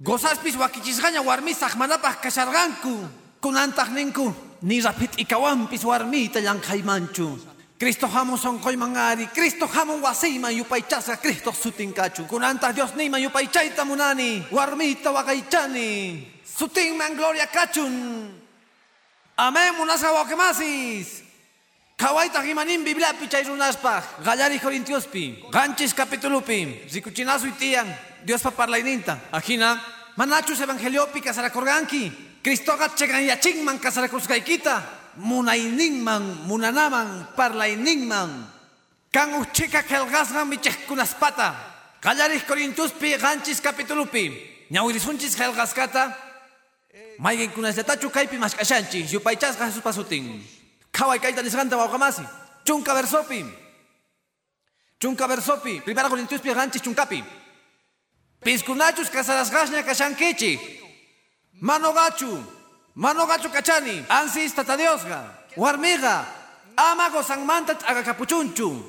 S2: Gozaspis wakichisqaña warmisaq manapaq kasharqanku. Kunantaq ninku ni rapit ikawampis warmita llank'aymanchu. Cristo hamun son mangari, Cristo hamun wasima yupaychasqa Cristo sutinkachu. Nima yupaychayta munani, warmita wakaychani. Sutinman gloria kachun. Amén, munasqa wakemasis. Kawaita himanin Biblia chay runaspa, Gallari Corintiospi, Ganchis capitulupi, Zikuchinazu itian, Dios pa parlaininta. Ajina, manachus evangeliopi kasarakorganki, Cristoga chegan yachingman kasarakuskaykita munayninman munanaman parlayninman kan uchika kelgasgan michejkunaspata qallaris corintuspi qanchis capitulupi. Ñawirisunchis helgaskata mayqinkunallatachu kaypi mashk'ashanchis. Yupaychasqa Jesus pasutin qhaway kayta nisqanta wawqamasi chunka versopi. Chunka versopi. Primera corintuspi qanchis chunkapi. Piskunachus kasarasqashña kashankichik manogachu Mano gacho kachani, ansis tata diosga, warmiga, ama capuchunchu.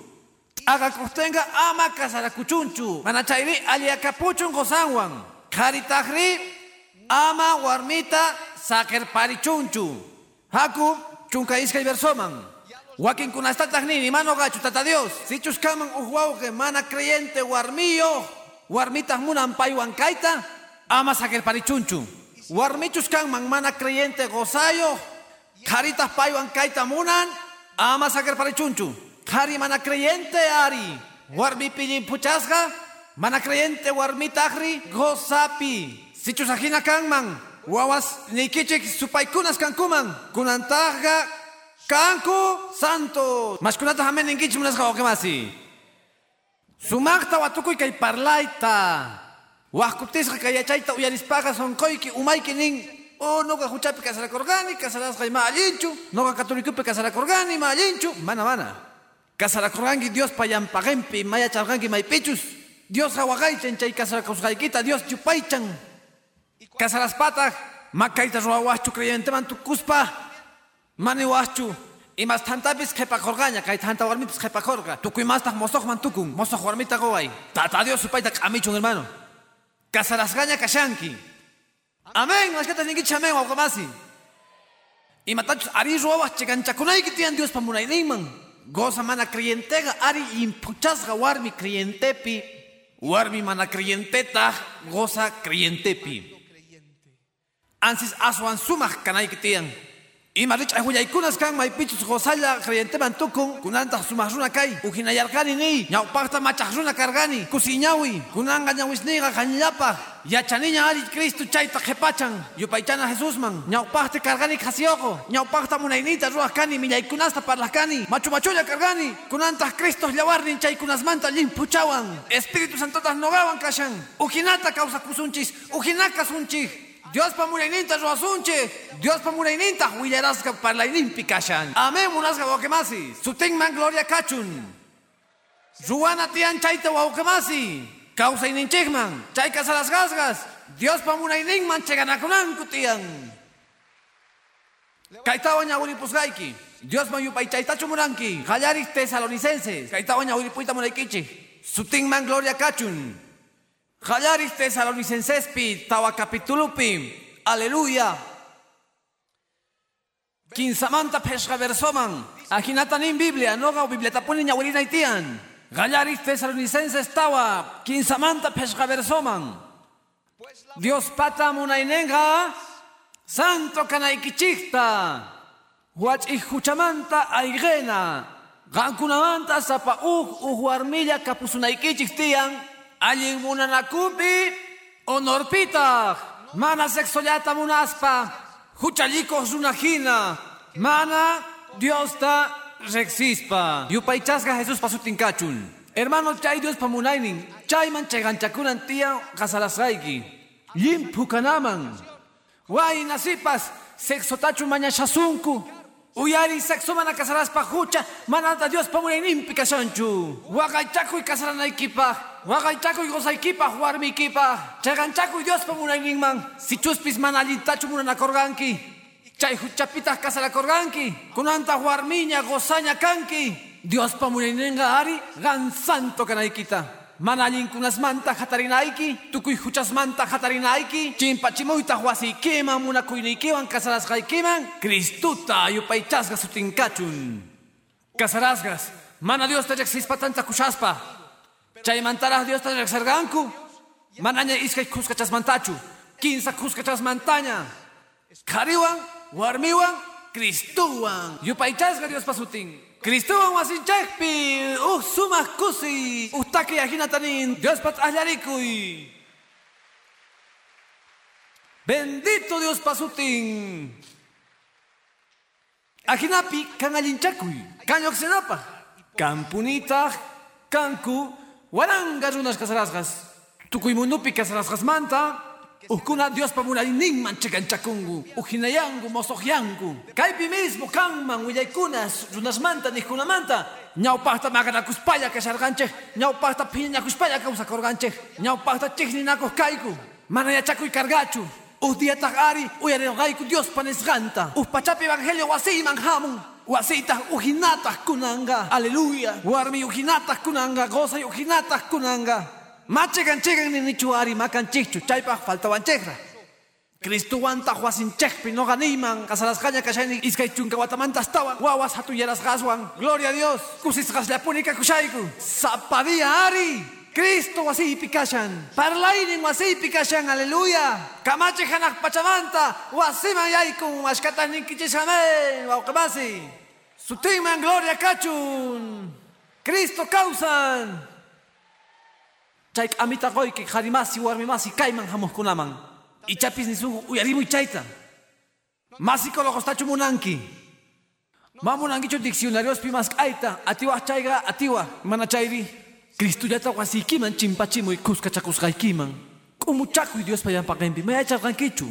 S2: Aga costenga ama casaracuchunchu. Manachayri alia capuchun gozanwan. Karitagri ama warmita saker parichunchu. Haku chunka iska versoman. Wakin kunastatagni mano gacho tata dios. Si chuscaman que mana creyente warmillo. Warmitas munan payuan kaita. Ama saker parichunchu. Warmichus kan man mana creyente gozayo. Caritas payuan kaita munan. Ama sacar para chunchu. Kari mana creyente ari. Warmi pillin puchasga. Mana creyente warmi tahri gozapi. Si chusajina kan man. Wawas nikichik supaikunas kankuman. Kunantaga kanku santo. Mas kunata hamen ninkichik munas kawakemasi. Sumakta watukuy kay parlaita. Wahkutisqa kayachayta uyarispaqa sonqoyki umayki nin o noqa huchapi kasarakurqani kasarasqa ima allinchu noqa katolikupi kasarakurqani ima allinchu mana mana kasarakurqanki Dios pallampaqinpi mayacharqanki maypichus Dios hawaqaychan chay Dios yupaychan kasaraspataq makayta ruwawahchu creyenteman tukuspa mani wahchu imas tantapis qhipakurqaña kay tanta warmipis qhipakurqa tukuymastaq mosoqman tukun mosoq warmita qoway tata Dios supayta q'amichun hermano Kasarasgaña kashanki. Amén. Mashkata ningi chamén wawqamasi. Imatachus ari ruwawaq chikanchakunayki tiyan Dios pamunayninman. Goza mana creyentega ari impuchasqa warmi creyentepi. Warmi mana creyenteta goza creyentepi. Ansis aswan sumaq kanayki tiyan. Ima rich ayhuyaikunas kan maypichus gozalla creyenteman tukun kunanta sumahruna kay ujinayarkani ni ñawpaqta machahruna kargani. Kusiñawi kunanga ñawisniqa qañllapaq yachaniña ari Cristo chayta qhipachan yupaychana Jesusman ñawpaqta kargani qhasiyuqu ñawpaqta munaynita ruwaq kani millaykunasta parlaqkani machu machulla kargani kunantaq Cristo llawarnin chaykunasmanta llimpuchawan Espíritu Santotaq nogawan kashan. Ujinata kawsakusunchis ujinaka sunchis Dios pa munayninta ruasunche. Dios pa munayninta huillarasqa parlayninpi kashan. Amén munasqa wawqimasi. Sutinman gloria kachun. Ruana tiyan chayta wawqimasi. Kawsayninchikman. Chay kasarasqasqas. Dios pa munayninman cheganakunanku tiyan. Kaytawan ñawiripusqayki. Dios man yupay chaytachu muranki. Qallaris tesalonicenses. Kaytawan ñawiripuyta munaykichik. Sutinman gloria kachun. Hallaris Tesalonicenses tawa capitulupi. Aleluya. Kinsamanta pesca versoman. Ajinatanin Biblia, no ga Biblia tapunin yawirina itian. Gallaris Tesalonicenses tawa. Kinsamanta pesca versoman. Dios pata munainenga. Santo kanaikichikta. Huach ijuchamanta aigena. Gankunamanta sapa uj ujuarmilla kapusunaikichik tian allin munanakupi honorpita mana sexollata munaspa huchallicos runajina mana diosta rexispa. Yupaychasqa Jesús pasutinchun hermano chay Dios pamunainin chayman chayganchakunan tiyan qasalasqayki limpu kanaman way nasipas sexotachu mañashasunku Uyari sexo mana pa hucha, manata Dios pamunayninpi kashanchu. Waqaychakuy kasaranaykipaq, waqaychakuy gozaykipaq warmiykipaq. Chayqanchakuy Dios pamunayninman, sichuspis mana allintachu munanakurqanki. Chay huchapitaq kasarakurqanki, kunanta warmiña gozaña kanki. Dios pamunayninqa ari gan santo kanaykita. Mana allinkunasmanta hatarinaiki, tukuy huchasmanta hatarinaiki, chimpachimuyta huasiykiman, munakuynikiwan kasarasqaykiman, Cristuta yupaychasqa sutinkachun. Casarasgas, mana Dios te rexispa tanta kushaspa. Chay mantaras Dios te rexerganku. Manaña iskay kuskachas mantachu. Quinza kuskachas mantaña. Kariwan, warmiwan, Cristuwan. Yupaychasga Dios pasutin. Cristuwan wasinchakpi. Uh, sumas kusi. Ustaki ajinatanin. Dios pat allarikuy. Bendito Dios pasutin. Ajinapi kan allinchakuy. Kan yoxenapa. Kan punita, kanku, waranga runas kasarasgas. Tukuy munupi kasarasgas manta. Ukuna Dios pamunalininman chikanchakungu. Ujinayangu, mosohyangu. Kaypi mismo kanman willaykunas runas manta nihkunamanta. Ñawpaqta maganakuspalla kasharqanchik. Ñawpaqta phiñakuspalla kawsakurqanchik. Ñawpaqta chiqninakuq kayku. Mana yachakuy kargachu. Uh diataq ari uyarirqayku Dios panisqanta. Uh pachapi evangelio wasiyman hamun. Wasiytaq uhinataq kunanga. Aleluya. Warmi uhinataq kunanga. Gozay uhinataq kunanga. Machegan chegan ni nichu ari makan chichu. Chaypaq faltawan chekra. Cristo wanta huasin chekpi no ganiman. Kasalasqaña kashayni iskay chunka watamantas tawan. Wawas hatu yaras gaswan. Gloria a Dios. Kusisqas la punika kushayku. Zapadía ari. Cristo wasipi kashan. Parlainin wasipi kashan. Aleluya. Kamachi hanak pachamanta. Wasiman yaykun. Washkatan ninkichis amen. Waukamasi. Sutinman gloria kachun. Cristo causan. Chayk amita qoyki harimasi warmimasi kayman hamuqkunaman. Ichapis nisu uyarimuy chayta. Masicólogos munanki. Mamunankichu diccionariospi mas kayta. Atiwa chayga atiwa. Mana chayri. Cristuyata wasiykiman chimpachimuy kuskachakusqaykiman. K'umuchakuy Dios payanpaqinpi. Mayacharqankichu.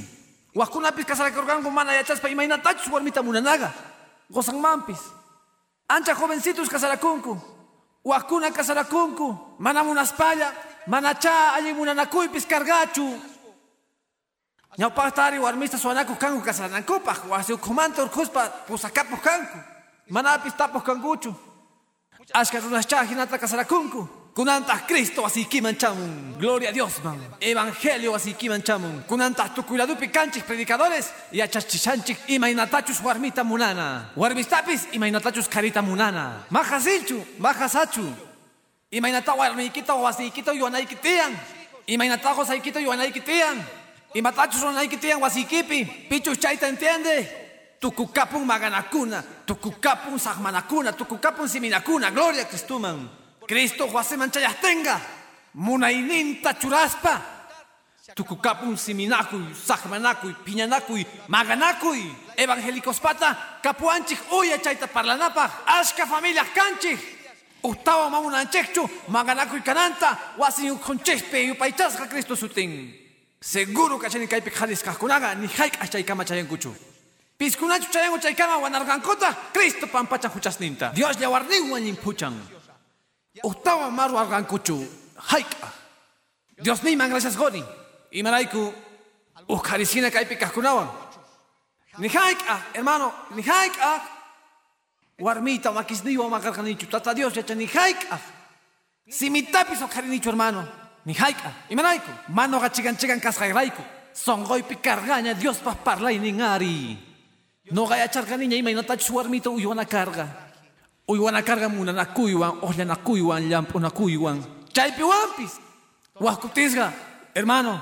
S2: Waqkunapis kasarakurqanku mana yachaspa imaynatachus warmita munanaga. Gozanmanpis. Ancha jovencitos kasarakunku. Waqkuna kasarakunku. Mana munaspalla. Manacha allin munanakuypis kargachu. Ñawpaqtari warmista suanaku kanku kasaranankupaq. Wasi ukhumanta urquspa pusakapuq kanku. Manapis tapuq kankuchu. Kunantaq Cristo wasiykiman chamun. Gloria a Dios man. Evangelio wasiykiman chamun. Kunantaq tukuyladupi kanchik predicadores. Yachachishanchik imaynatachus warmita munana. Warmistapis imaynatachus karita munana. Majasilchu, majasachu. Imaynata warmiykita wasiykita yuanaykitiyan. Imaynata gozaykita yuanaykitiyan. Imatachus runaykitiyan wasiykipi. Pichus chayta entiende. Tukukapun maganakuna, tukukapun sahmanakuna, tukukapun siminakuna, gloria Cristuman. Cristo huasiman chayahtenga, munayninta churaspa. Tukukapun siminakuy, sahmanakuy, piñanakuy, maganakuy. Evangélicos pata, kapuanchik uya chayta parlanapaj, ashka familia kanchik. Octavo mamunanchekchu, maganakuy kananta, wasin ukhonchespe yupaychasqa Cristo sutin. Seguro kachani kaypik jalisqaqkunaqa ni hayk achaykama chayankuchu. Piskunachu chayangu chaykama wanarqankota, Cristo pampacha huchasninta. Dios llawarninwan puchan. Octava maru arqankuchu, hayka. Dios niman gracias goni. Imarayku, ujarisina kaypik kaqkunawan. Ni hayka, hermano, ni hayka. Warmita makisniwa makarqanichu, tata Dios yacha ni hayka. Simitapis ujarinichu hermano. Ni hayka, imarayku, mano gachigan chigan kasqayrayku. Songoypi kargaña Dios pa parlay ningari. No gaya charganiña imaynatachus warmita uywana karga. Uywana karga munanakuywan, ohllanakuywan, llampunakuywan. Chaypi wampis. Wahkutisga, hermano,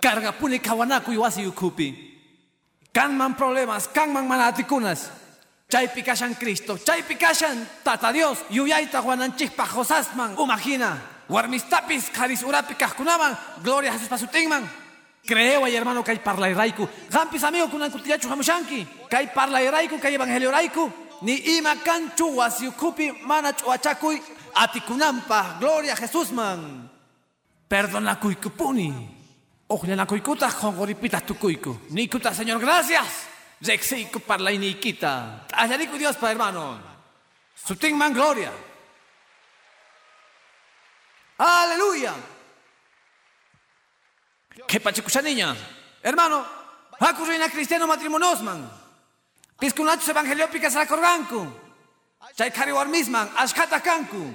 S2: karga puni kawanakuy wasi ukupi. Kanman problemas, kanman manatikunas. Chaypi kashan Cristo, chaypi kashan Tata Dios, yuyayta wananchikpa josasman, umagina. Warmistapis, karis urapi kajkunaman, gloria a Jesús pasutinman. Creo, hermano, que hay parla raiku. Gampis amigo kunan kutiyachu hamushanki. Que hay parla raiku, que hay evangelio raiku. Ni ima kanchu wasiukupi mana chuachakuy. Atikunampa, gloria a Jesús man. Perdona kuykupuni. Ojlana kuykuta jongoripita tukuyku. Nikuta, Señor, gracias. Rexiku parla iniquita. Ayariku Dios pa hermano. Sutin man gloria. Aleluya. ¿Qué pachicucha niña? Hermano, hakurina cristiano matrimonios man. Piskunachus evangelio picas la corganku. Chay kari warmisman, ashkata kanku.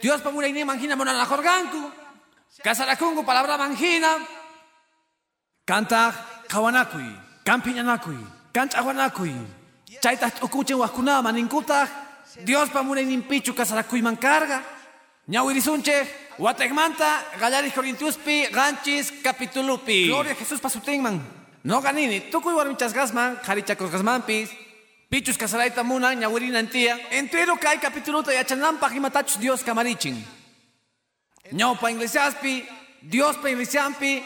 S2: Dios pa muna mangina mona la corganku. Kasarakungu palabra mangina. Canta kawanakui, kampiñanakui, kanchawanakui. Chayta ukuchen wakunama ninkuta Dios pa munaynin pichu kasarakuyman carga. Ñawirisunche, Guatemanta, Gallaris Corintiuspi, Ganchis, Capitulupi. Gloria a Jesús pasutingman. No ganini, tukuy warmichas gasman, jarichakos gasmanpis. Pichus kasaraita muna, ñawirina tía. Entero kay capituluta yachanampa himatachus Dios kamarichin. Ñawpa inglesiaspi, Dios pa inglesiampi,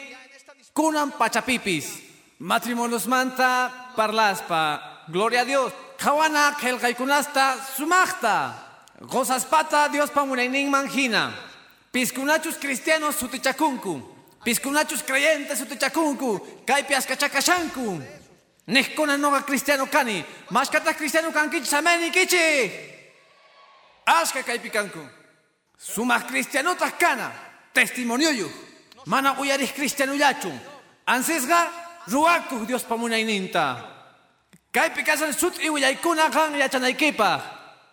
S2: kunan pachapipis. Matrimonios manta, parlaspa. Gloria a Dios. Kawana, kelkaikunasta, sumachta. Gozas pata, Dios pa munayning manjina. Piscunachus cristianos sutichacuncu. Piscunachus creyentes sutichacuncu. Caipias cachacachancu. Nehkuna noga cristiano cani. Mascata cristiano canquichi sameni kichi. Ashka caipicancu. Sumas cristianotas cana. Testimonio. Mana uyaris cristiano yachu. Ansesga ruacu Dios pa munayninta. Caipicasan sut huyaykuna gan yachanaykipa.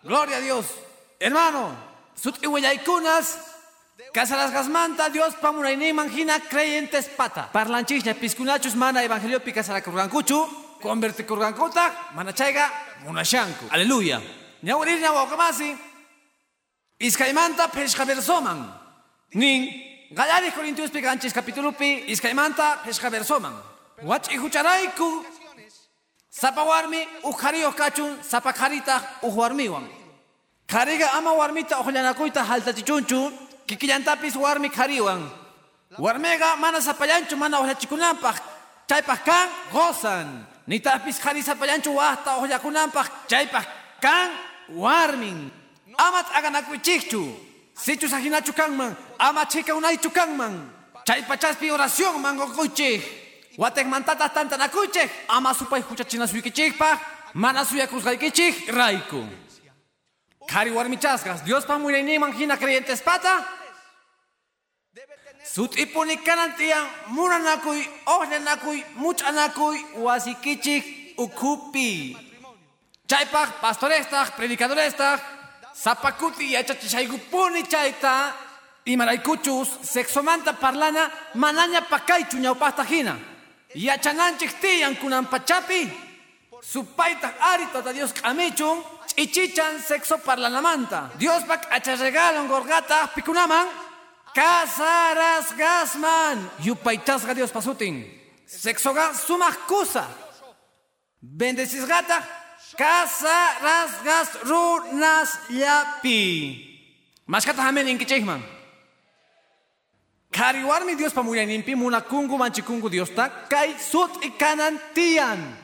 S2: Gloria a Dios. Hermano, sut iwayaykunas, casaras gasmanta, Dios pamunayni manjina creyentes pata. Parlanchishña, piscunachus mana evangelio picasara kurgankuchu, converte kurgankuta, mana chaiga, munashanku. Aleluya. Ñawirir ñawakamasi, iskaimanta pesca versoman. Nin, galari Corintios picanchis capitulupi, iskaimanta pesca versoman. Wach ihucharaiku, sapawarmi, ujario kachun, sapakharita, uhuarmiwan. Kariga ama warmita ojallanakuyta haltachichunchu, kikillantapis warmi kariwan. Warmega mana sapallanchu mana ojachikunanpaq, chaypaq kan gozan. Nitapis kari sapallanchu wahta ojakunanpaq, chaypaq kan warmin. Amat aganakuichikchu, sichu sajinachu kanman, ama chika unaychu kanman. Chaypachaspi oración mangokuchik. Watek mantata tantanakuchik, ama supay huchachinasuykichikpaq, mana suyakusqaykichik raiku. Kari warmichaskas, Dios pa muy manjina creyentes pata. Sut ipuni kanantia, muranakui, ohlenakui, muchanakui, wasikichik, ukupi. Chaypach, pastorestak, predicadorestag, zapakuti yachachishaygupuni chayta, imaraykuchus, sexomanta parlana, manaña pakaichu ñawpastajina. Yachananchik tiyan kunan pachapi, supaitak arito ta Dios kamichun, Ichichan sexo parlanamanta. Dios bak acharegalon gorgata pikunaman. Casaras gasman. Yupaitasga Dios pasutin. Sexo ga sumakusa. Bendecis gata. Casaras gas runas yapi. Maskata hamen inkichihman. Kariwarmi Dios pamuyanimpi munakungu manchikungu Dios ta. Kai sut ikanan tiyan.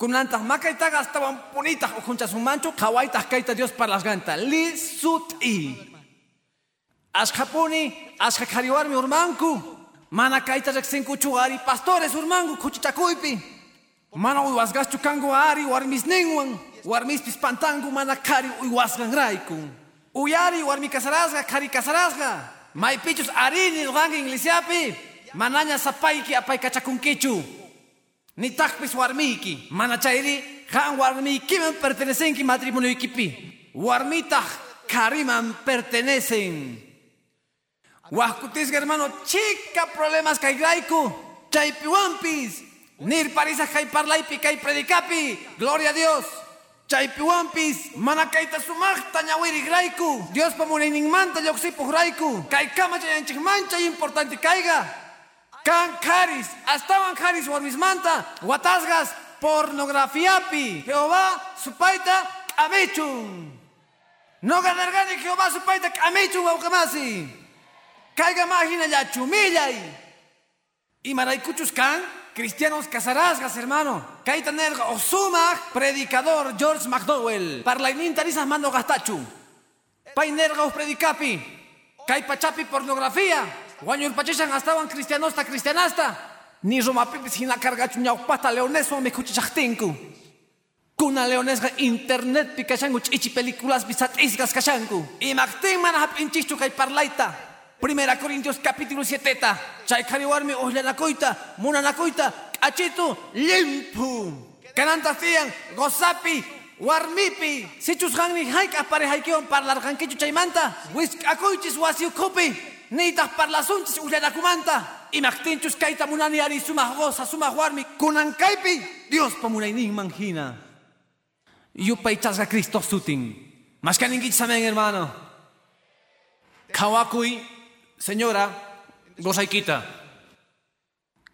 S2: Kunantah makaita gastawan punitah ukunchas un mancho, kawaitah kaita Dios para las ganta. Li suti. Ashkapuni, ashkakariwarmi urmanku. Mana kaita reksenku chugari pastores urmangu kuchichakuipi. Mana uiwasgas chukangu ari warmis ningwan. Warmis pispantangu mana kari uiwasgan raiku. Uyari warmi kasarasga kari kasarasga. Mai pichus arini rangi inglesiapi. Mananya sapaiki apai kachakunkichu. Ni takpis warmiki, mana chayri, han warmiki man pertenecen matrimonio ikipi. Warmitah kariman pertenecen. Wahkutis hermano, chica problemas kay graiku, chaypi wampis. Nir parisa kay parlaipi kay predicapi, gloria a Dios. Chaypi wampis, mana kayta sumakta ñawiri graiku. Dios pamunin manta yoksipu graiku. Kay kama chayanchik mancha importante kaiga. Kan karis, astawan karis warmismanta, watasgas, pornografiapi, Jehová, supaita, kamechun. No ganargani Jehová, supaita, kamechun, waukamasi. Caiga mágina ya chumillay. Y maraycuchus kan, cristianos casarasgas, hermano. Kaita nerga, osuma, predicador, George McDowell. Parlainin tarisas mando gastachu. Pay nerga os predicapi. Kai pachapi pornografía. Guaño pachishan estaban cristianosta cristianasta. Ni Roma pipis hina cargachu ñaupata leoneso me kuchichachtinku. Kuna leonesga internet pi kashangu chichi películas bisat isgas kashangu. Y magtin manahap inchichu kay parlaita. Primera Corintios capítulo 7 ta. Chay kariwarmi ohlanakoita, munanakoita, achito limpu. Kananta tiyan, gozapi, warmipi. Sichus hangni haik apare haikion parlar hankichu chaymanta. Wisk akoichis kopi. Nitas parlasunchis ullanakumanta. Imagtinchus kaita munani ari sumah goza, sumah warmi. Kunan kaipi, Dios pamunaynin manjina. Yupay chasga Cristo sutin. Más que saben, hermano. Kawakui, señora, gozaikita.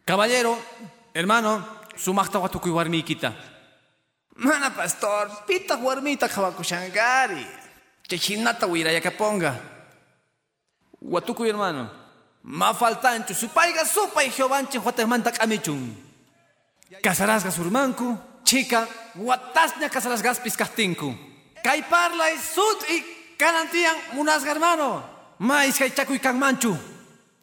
S2: Caballero, hermano, sumakta watukuy warmikita. Mana pastor, pita warmita kawakushangari. Chechinata que ponga. Watukuy hermano. Ma faltancho, supaiga supa y jeovanche huatemanta kamichun. Casarasga surmanku, chica, watasña casarasgas piscastinku. Kay parla y sud y canantian munasga hermano. Mais kay chakuy kang manchu.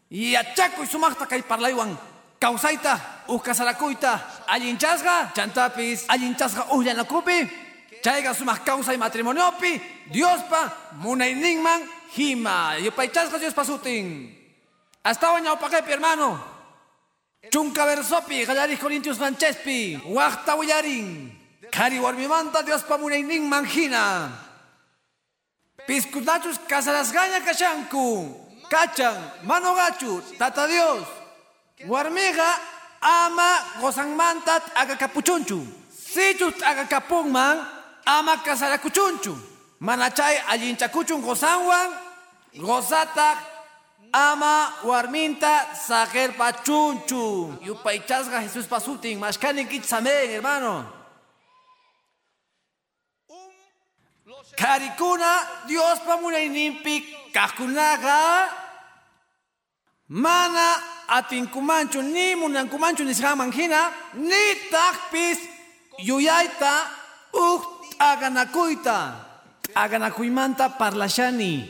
S2: Y achakuy sumakta kay parlaywan. Kausaita, uhkasarakuita, allinchasga, chantapis, allinchasga ullanakupi, chayga sumak causa y matrimoniopi, Diospa, munayninman, hima, yupaychasga Diospa sutin. Hasta hoy pakepi, hermano. Chunka versopi, gallaris Corintios Manchespi, wachta willarin, kari warmimanta Diospa munayninman hina. Piscutachus casarasgaña kachanku, kachan, mano gachu, tata Dios. Warmiga ama gozanmantat aga kapuchunchu. Sichut aga kapungman ama kasarakuchunchu. Manachay allinchakuchun gozanwan gozatak ama warminta sager pachunchu. Yupaychasga Jesús pasutin. Mashkanin kitzamen, hermano. Karikuna Dios pamunayninpi kakunaga mana atinkumanchu ni munankumanchu nisqaman hina ni takpis yuyayta uj t'aganakuyta t'aganakuymanta parlashani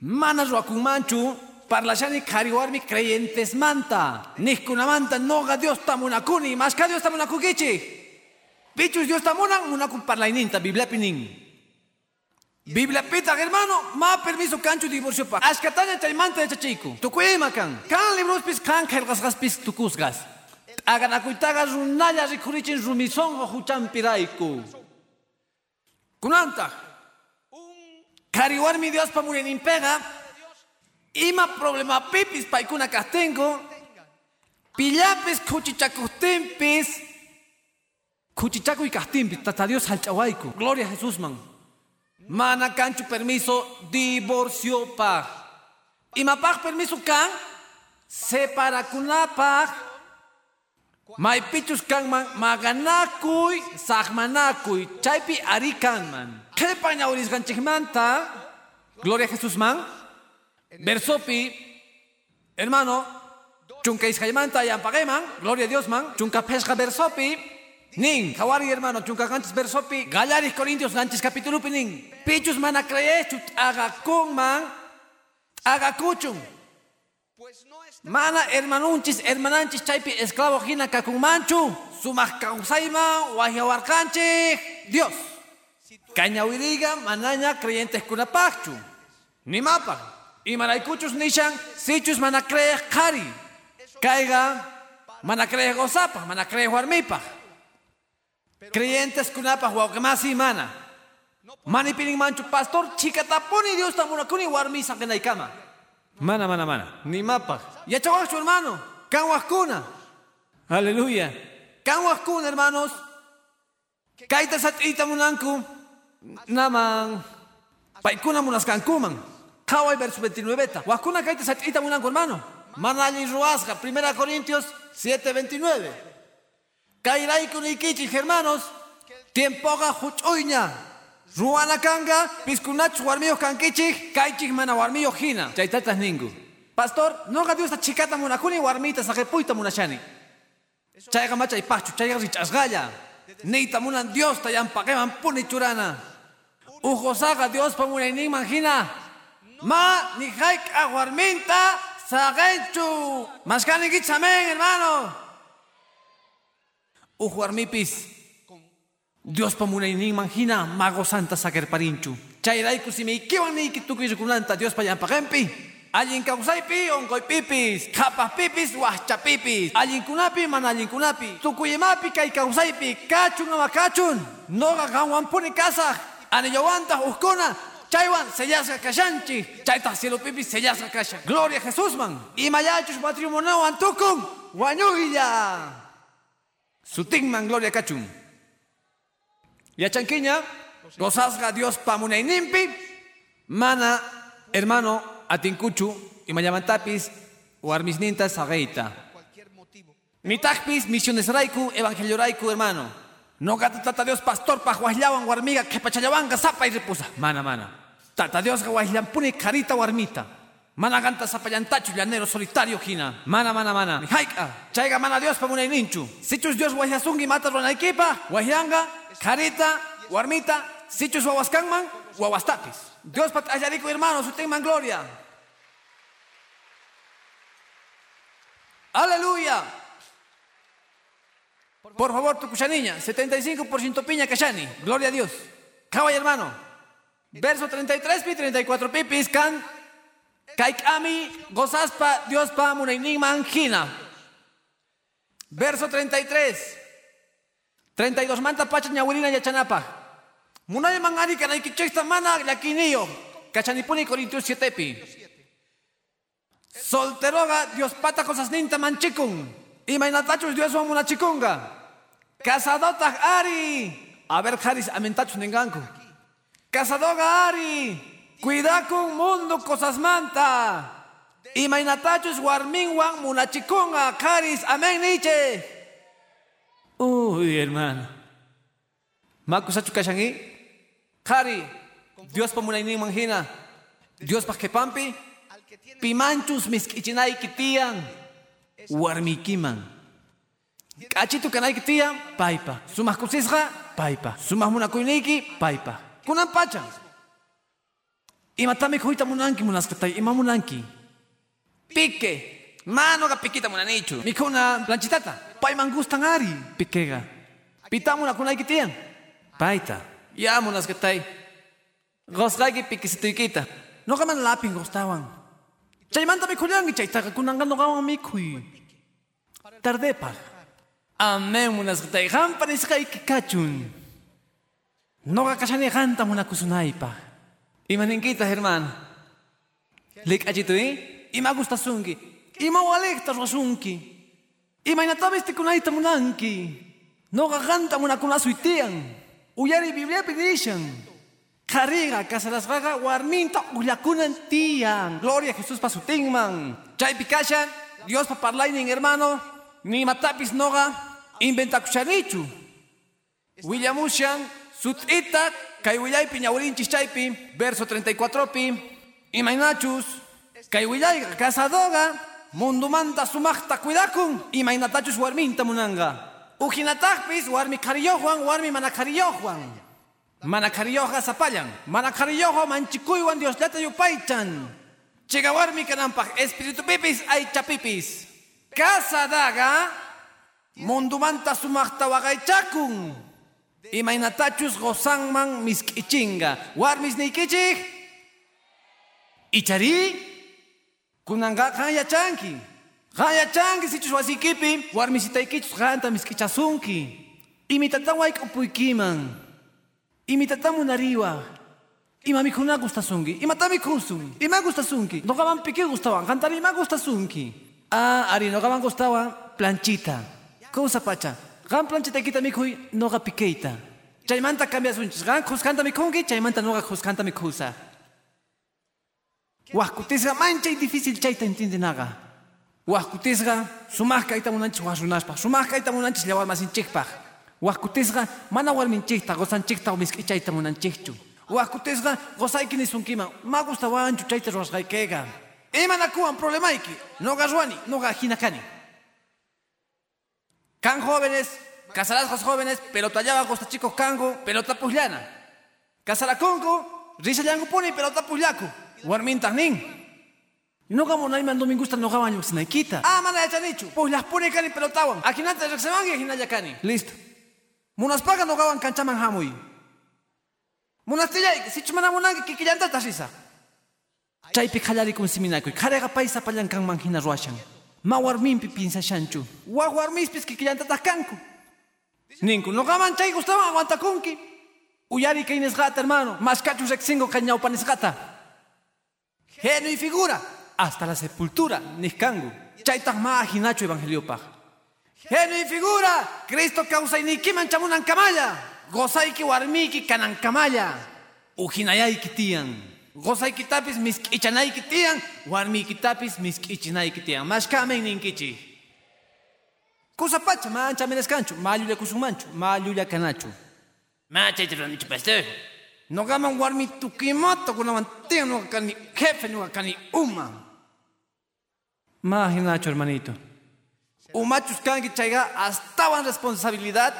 S2: mana ruwakunmanchu parlashani qhari warmi creyentesmanta niqkunamanta noqa Dios tamunakuni mashka Dios tamunakukichik pichus Dios tamunan munakun parlayninta Bibliapi nin Biblia pita, hermano, ma permiso cancho divorcio pa. Ashkataña chaymanta de chachico. Tukuyma kan. Kan libros pis kan kelgasgas pis tukusgas. Aganakuitagas runalla rikurichin rumisongo huchan piraiku. Kunanta. Kariwar mi Dios pa murenin pega. Ima problema pipis paikuna kastengo. Pillapis kuchichakustempis. Kuchichaku y kastimpis. Tata Dios halchawaiku. Gloria a Jesús man. Mana canchu permiso divorcio pa. Imapag permiso kan separa kunapag may pichus kang man maganakuy sakmanakuy chaypi arikan man. ¿Qué pañauris ganchikmanta? Gloria a Jesús man. Versopi hermano chunka iscaymanta yampageman. Gloria a Dios man. Chunka pesca versopi Nin, kawari hermano, chunka ganchis versopi, gallaris Corintios ganchis capítulo nin. Pichus mana creechut agakun man, agakuchun. Mana hermanunchis, hermananchis chaypi esclavo hina kakunmanchu, sumak kausayman, wahiawarkanchik, Dios. Cañawiriga manaña creyentes kunapachu. Ni mapa. Y manaikuchus nishan, sichus mana creech kari. Caiga, mana creech gozapa, mana creech warmipa. Creyentes kunapa huawkamasi mana. Mani pining manchu pastor chikatapuni Dios tamunakuni warmi kama. Mana mana mana. Ni mapa. Ya chawachu hermano. Kuna. Aleluya. Kuna hermanos. Kaita satita munanku. Naman. Paikuna munas kankuman. Kawai verso 29. Wakuna kaita satita munanku hermano. Manali ruasga. Primera Corintios 7:29. Kairaiku nikichis, hermanos, tiempoga huch'uyña. Ruana kanga, piskunach warmiyo kankichik, kaichik mana warmiyo hina. Chaytatas ningu. Pastor, noga Dios ta chikata munakuni warmita sakepuita munashani. Chayga macha ipachu, chayga richasgaya. Neita munan Dios ta yampakeman puni churana. Ujosaga Dios pa munaynin manjina. Ma ni haik aguarminta sagenchu. Maskani gitzamen, hermano. Ujuarmipis. Dios pamunaynin manjina mago santa sakerparinchu. Chayraiku si me ikiwan ni kitukuirukunanta Dios payampagempi. Allin kausaypi onkoypipis, kapahpipis, wahchapipis. Allin kunapi mana allin kunapi. Tukuyemapi kay kausaypi kachun ama kachun. Noga kanwampuni kasaj. Anillowanta uskuna. Chaywan sellasga kashanchi. Chayta cielo pipis sellasga kasha. Gloria Jesús man. Y mayachus matrimonio antukun. Wanyugilla. Sutingman gloria kachun. Yachanquiña, Gozasga Dios pamunayninpi. Mana, hermano, atinkuchu, imayamantapis, warmisninta sageita. Mitagpis, misiones raiku, evangelio raiku, hermano. No gata tata Dios pastor pa huaslawan warmiga que pachayawanga sapa y repusa. Mana, mana. Tata Dios pune carita warmita. Mana ganta sapayantachu llanero solitario hina. Mana, mana, mana. Haika. Chaiga mana Dios pa munay ninchu. Sichus Dios wahlasungi mata ronaikipa. Wahyanga, carita, warmita. Sichus wawaskanman, wawastapis. Dios pat ayarico hermano, su tengan gloria. Aleluya. Por favor, tu niña, 75% piña cachani. Gloria a Dios. Cabay hermano. Verso 33 pi 34 pi piscan. Kaikami gozaspa Dios pa munaining Gina. Verso 33. 32 manta pacha ñawirina yachanapa. Munay mangani kanay kichesta mana yakiniyo. Cachanipuni Corintios 7 pi. Solteroga Dios pata cosas ninta manchikun. Y mainatachos Dios wa munachikunga. Casadotas Ari. A ver, Haris, amentachos nenganku. Casadoga Ari. Cuida con mundo cosas manta. Y mainatachos warmingwan munachikunga. Haris, amén niche. Uy, hermano. Makusachu kashangi. Hari, Dios pa munay manghina. Dios pa kepampi. Pimanchus miskichinay kitian. Warmikiman. Achito kanay kitia, paipa. Sumah kusisga, paipa. Sumah muna kuiniki, paipa. Kunan pacha. Imatami kuita munanki munaskatay, ima munanki. Pique. Mano ga piquita munanichu. Mikuna planchitata. Pai mangustan ari. Piquega. Pita muna kunay kitian. Paita. Ya munaskatay. Gosgagi piquisituikita. No kaman lapin gostawan. Chaymanta mikuliangi chaytaga kunanga no gawan mikui. Tardepa. Amén munasqtay qampanisqayki kachun. Noqa kashani qanta munakusunaypaq. Imaninkita hermano. Lik'achituy ima gustasunki. Ima walikta ruwasunki. Imaynatamis tikunayta munanki. Noqa qanta munakunasuy tiyan. Uyari Biblia nishan. Kariga kasalasqaqa warminta ullakunan tiyan. Gloria a Jesús pasutinman. Chaypi kashan Dios pa parlaynin hermano. Ni matapis noga inventakushanichu. Willamushan sut'ita kay willaypi ñawirinchis chaypi verso 34 pi imaynachus kay willayqa casadoga mundumanta sumaqta cuidakun imaynatachus warminta munanga ujinataqpis warmi qhariyoqwan warmi mana qhariyoqwan mana qhariyoqqa sapallan mana qhariyoqqa manchikuywan Dioslata yupaychan chiqa warmi kananpaq espíritupipis aychapipis casadaga Mundumanta sumaqta waqaychakun. Imaynatachus gosanman misk'ichinga. Warmis niykichik. Ichari. Kunanga qan yachanki. Qan yachanki sichus wasikipi. Warmisitaykichus qanta misk'ichasunki. Imitatan wayk'upuykiman. Imitatan munariwa. Ima mikuna gustasunki. Imatami kusun. Ima gustasunki. Noqaman piki gustawan. Qantari ima gustasunki. Ah, ari noqaman gustawan planchita. Cosa pacha. Gan planchita kita mikhuy noga pikeita. Chaymanta cambia sunchis. Gan kuskanta mikungi, chaymanta noga kuskanta mikusa. Wahkutisga mancha y difícil chayta entiende naga. Wahkutisga sumah kaita munanchis wasunashpa. Sumah kaita munanchis llawar masinchikpaj. Wahkutisga mana warminchikta gosanchikta o miskichayta munanchikchu. Wahkutisga gozayki nisunkima. Ma gusta wanchu chayta rosgaykega. Ima nakuan problemaiki. Noga ruani, noga hinakani. Can jóvenes, casarás con jóvenes, pero tallaba costa chicos cango, pelota puslana. Casará conco, risa yango pone, pelota puslaco. Warmin nin. No gamo no man domingo no gaban snaikita. Ah, mana ya chanichu. Pues las pone cani pelotawan. Aquí nata ya se van y aquí naya cani. Listo. Munas paga no gaban canchaman hamui. Munas tilla, si chumana munangi que quillanta tasisa. Chaypi khallari kun siminakuy. Kharega paisa palan kan manhina ruashan. Ma warminpi pinsashanchu. Wa warmispis kikiyantataq kanku. Ninku, noqaman chay gustaban aguantakunki. Uyari kay nisqata, hermano. Mascachu rexingo kay ñawpanisqata. Geno y figura. Hasta la sepultura, niskangu. Chaytaq ma ajinachu evangeliopaq. Geno y figura. Cristo causa iniquiman chamunan kamaya. gozayki warmiki kanankamalla ujinayayki tiyan gozaykitapis misk'ichanayki tiyan warmiykitapis misk'ichinayki tiyan mashkamen ninkichik kusapacha mancha meneskanchu mallullakusunmanchu mallullakanachu
S3: Machayta ranichu pastor.
S2: Noqaman warmi tukimoto kunaman tiyan nuqa kani jefe nuqa kani uma. Imaginacho, hermanito. Umachus kanki chayga astawan responsabilidad.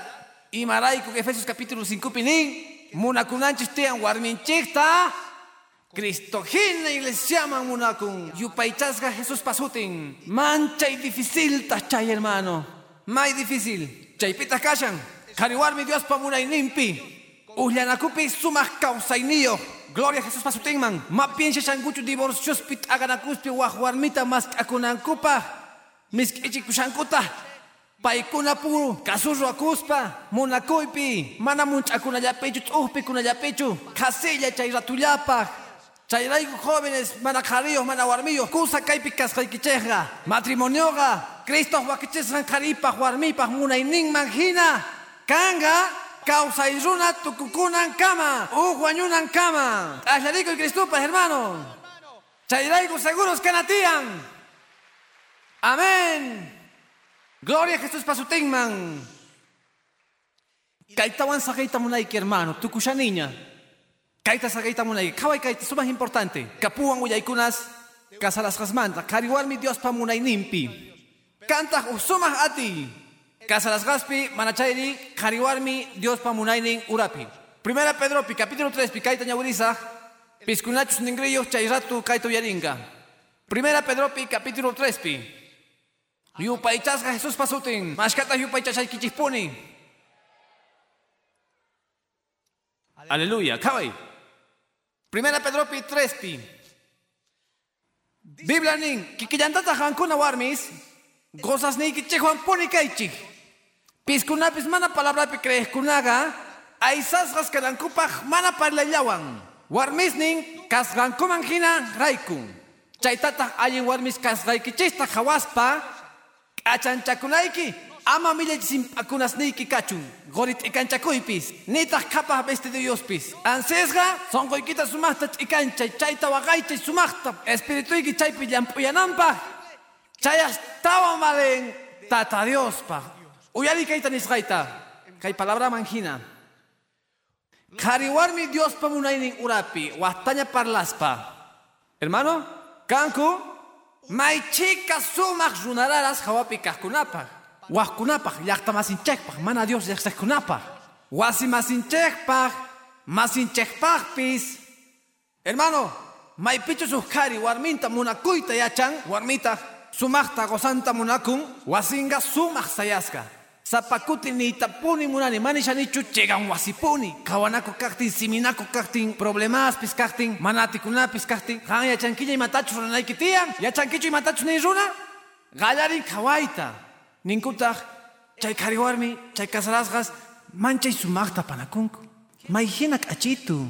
S2: Y maraiku Efesios capítulo 5 pinin munakunanchis tiyan warminchikta Cristo hina iglesia man munakun yupaychasga Jesús pasutin. Manchay difícil ta chay hermano. May difícil. Chaypita kashan kariwarmi Dios pa munayninpi ullanakupi sumaq kawsayniyo Gloria Jesús pasutinman ma piensa shankuchu divorcios pit aganakuspi waq warmita mas akunankupa misk'ichikushankuta paykuna puru kasurro akuspa munakuypi mana munch'akunallapichu t'ujpi kunallapichu kasilla chay ratullapaq chayrayku jóvenes mana qhariyuq mana warmiyuq kusa kaypi kasqaykichejqa matrimonioqa Cristo wakichisqan qharipaq warmipaq munayninman hina kanga kawsay runa tukukunan kama uq wañunan kama t'aqllarikuy Cristupas hermano chayrayku seguros kanatiyan Amén. Gloria a Jesús pasutinman. Kaitawan sagaita munayki hermano, tukusha niña. Kaita sagaita munayki, kaway kaita, eso más importante. Kapuan uyaykunas, kasalasgasmanta, kariwarmi Dios pa munay nimpi. Kanta usumah ati. Kasalasgaspi, manachayri, kariwarmi Dios pa munaynin urapi. Primera Pedro, capítulo 3, pi kaita ñawurisa, piskunachus ningrillos chayratu kaito yaringa. Primera Pedro, capítulo 3, pi. Yupaychasqa Jesús pasutin. Mashkata yupaychashaykichikpuni. Aleluya. Kaway. Primera Pedro pi 3 pi. Biblia nin, kikillantata hankuna warmis, gozas ni kichihuan puni kaychik. Piskunapis mana palabra pi creeskunaga, aisasgas kalankupaj mana parlallawan. Warmis nin, kasgankuman hina raikun. Chaytataq allin warmis kasqaykichista hawaspa, Achanchakunayki, ama millachisimpakunasniyki kachun. Gorit ikanchakuypis, nitaq kapah vestidillospis. Ansesqa, sonqoykita sumaqta ch'ikancha, chayta waqaychay sumaqta, espirituyki chaypi llampuyananpaq. Chayastawan malen tata Diospaq. Uyari kayta nisqayta, kay palabra manjina. Kariwarmi Diospa munaynin urapi, wastaña parlaspa. Hermano, kanku, Maychika sumaq runararas hawapi kaqkunapaq. Waqkunapaq llaqta masinchikpaq mana Dios llaqsaqkunapaq. Wasi masinchikpaq, masinchikpaqpis. Hermano, maypichu suqkari warminta munakuyta yachan, warmita sumaqta gozanta munakun, wasinga sumaq sayasqa. Sapakuti ni tapuni munani manishanichu chegan wasipuni. Kawanako kaktin, siminako kaktin, problemaspis kaktin, manatikunapis kaktin. Han yachanquilla y matachu runayki tiyan. Yachankichu y matachu ni runa. Gallarin kawaita. Ninkutaj, chay kariwarmi, chay kasarasgas, manchay sumaqta panakunku. Mayhinak achitu.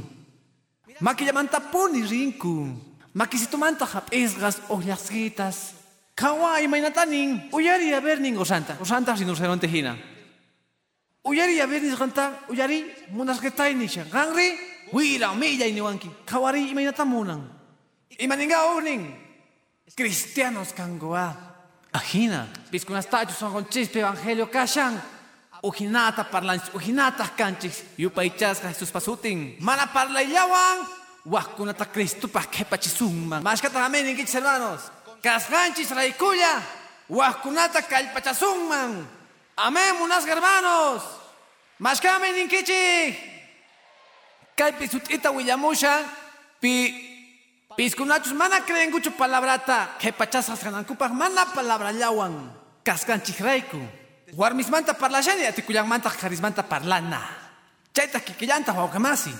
S2: Makillamanta puni rinku. Makisitumanta hap'isgas ollaqsitas. Kawai mainatanin, uyari a ver ningo santa, o santa sin usar tejina. Uyari a ver nis ganta, uyari munas que tai nisha. Gangri, wira milla ni wanki. Kawari mainatamunan. Imaninga uning. Cristianos kangoa. Ajina, piskunas tachos son con chispe evangelio kashan. Ujinata parlanchis, ujinata kanchis. Yupaichasca Jesús pasutin. Mana parla yawan. Wakunata Cristo pa que pachisumman. Mashkata amén, hermanos. Kasganchis raikulla, huaskunata kalpachasumman. Amén, munas hermanos. Mashkame ninkichi. Kalpi sutita willamusha, pi piskunachus mana creen gucho palabrata, que pachasas ganankupak mana palabra llawan. Kasganchis raiku. Warmismanta parlashani, atikuyanmanta karismanta parlana. Chaita kikillanta waukamasi.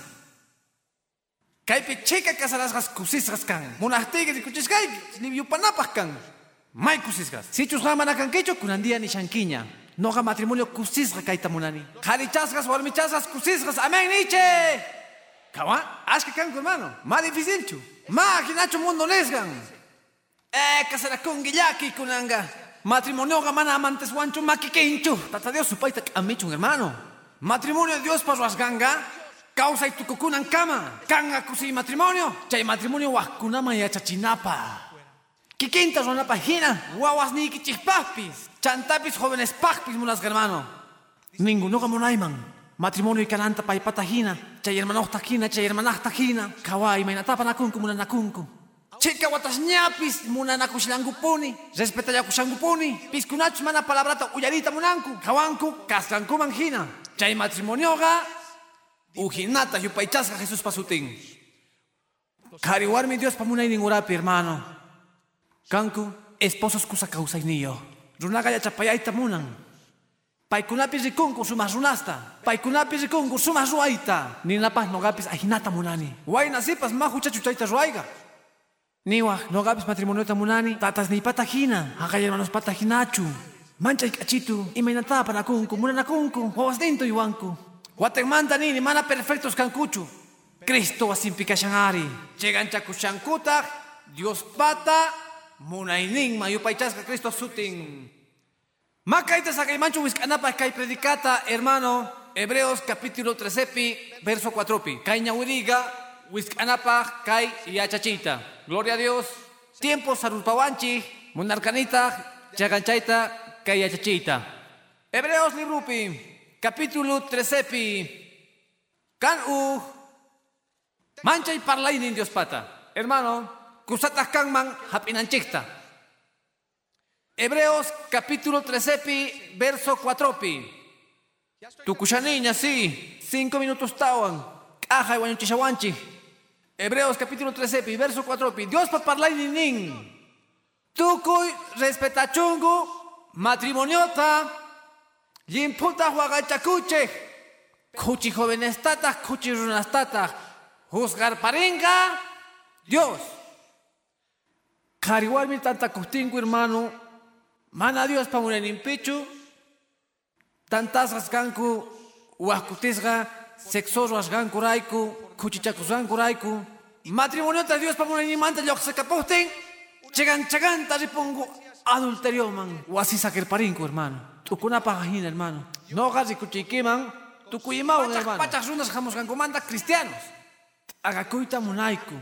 S2: Kaypi chica kasarasgas kusisgas kan. Munahtigas y kuchiskay, yupanapaj kan. May kusisgas. Sichus hamana kan kecho kunandia ni shankiña. Noga matrimonio kusisga kaita munani. Karichasgas, warmichasgas, kusisgas. Amén, Nietzsche. Kawa, ashka kan hermano. Más difícil chu. Ma kinacho mundo nesgan. Eh, kasara kungillaki kunanga. Matrimonio ga mana amantes wancho makikinchu. Tata Dios supaita amichun hermano. Matrimonio Dios para ganga. Causa y tukukunan kama. Kanga kusi matrimonio. Chay matrimonio wakunama ya chachinapa. Kikinta ronapa hina. Guaguas ni. Chantapis jóvenes pacpis mulas hermano. Ninguno como naiman. Matrimonio y cananta pa hina. Chay hermano tajina, chay hermana tajina. Kawai mainatapa nakunku muna nakunku. Chika watas ñapis munanaku shilangupuni. Respeta yaku shangupuni. Piskunach mana palabrata uyarita munanku. Kawanku kaskankuman hina. Chay matrimonio ga Ujinata yupaychasqa Jesús pasutin. Kariwarmi Dios pamunay ningurapi, hermano. Kanku, esposos kusa kausayniyo. Runaga yachapayayta munan. Paykunapi rikunku sumas runasta. Paykunapi rikunku sumas ruayta. Ninapaj nogapis ajinata munani. Wai nasipas mahu chachuchayta ruayga. Niwaj nogapis matrimoniota munani. Tatas ni patajina. Hagay hermanos patajinachu. Manchay kachitu. Imaynata panakunku. Munanakunku. Wawas dinto iwanku. Guatemala nini mana perfectos cancuchu. Cristo asimpikashangari. Llegan chakushankuta, Dios pata, munainin mayupaychasca Cristo sutin. Makaita sakaimanchu wiskanapa kai predicata, hermano, Hebreos capítulo 13, verso 4. Kai ñawiriga, wiskanapa kai yachachita. Gloria a Dios. Tiempo sarupawanchi, munarcanita, chaganchaita, kai yachachita. Hebreos librupi capítulo 13 kan u. Manchay parlainin Dios pata. Hermano kusatas kan man hapinanchikta Hebreos capítulo 13 verso 4 tu niña sí cinco minutos tawan. Caja y wañuchishawanchi Hebreos capítulo 13 verso 4 Dios pa parlainin tukuy respetachungu matrimoniota Limputa huagachakuche. Kuchi jóvenes tata, kuchi runas tata. Juzgar paringa. Dios. mi tanta costingo, hermano. Mana Dios pa muren pecho. Tantas rasganku. Huascutisga. Sexoso rasganku raiku. Kuchichakusganku raiku. Matrimonio ta Dios pa muren manta yo se caposten. Chegan chegan taripongo adulterio man. Huasi saker paringo, hermano. Tukuna pagajina, hermano. No gazi kuchikiman, tukuyimao, hermano. Pachas runas jamos comanda cristianos. Agakuita munaiku.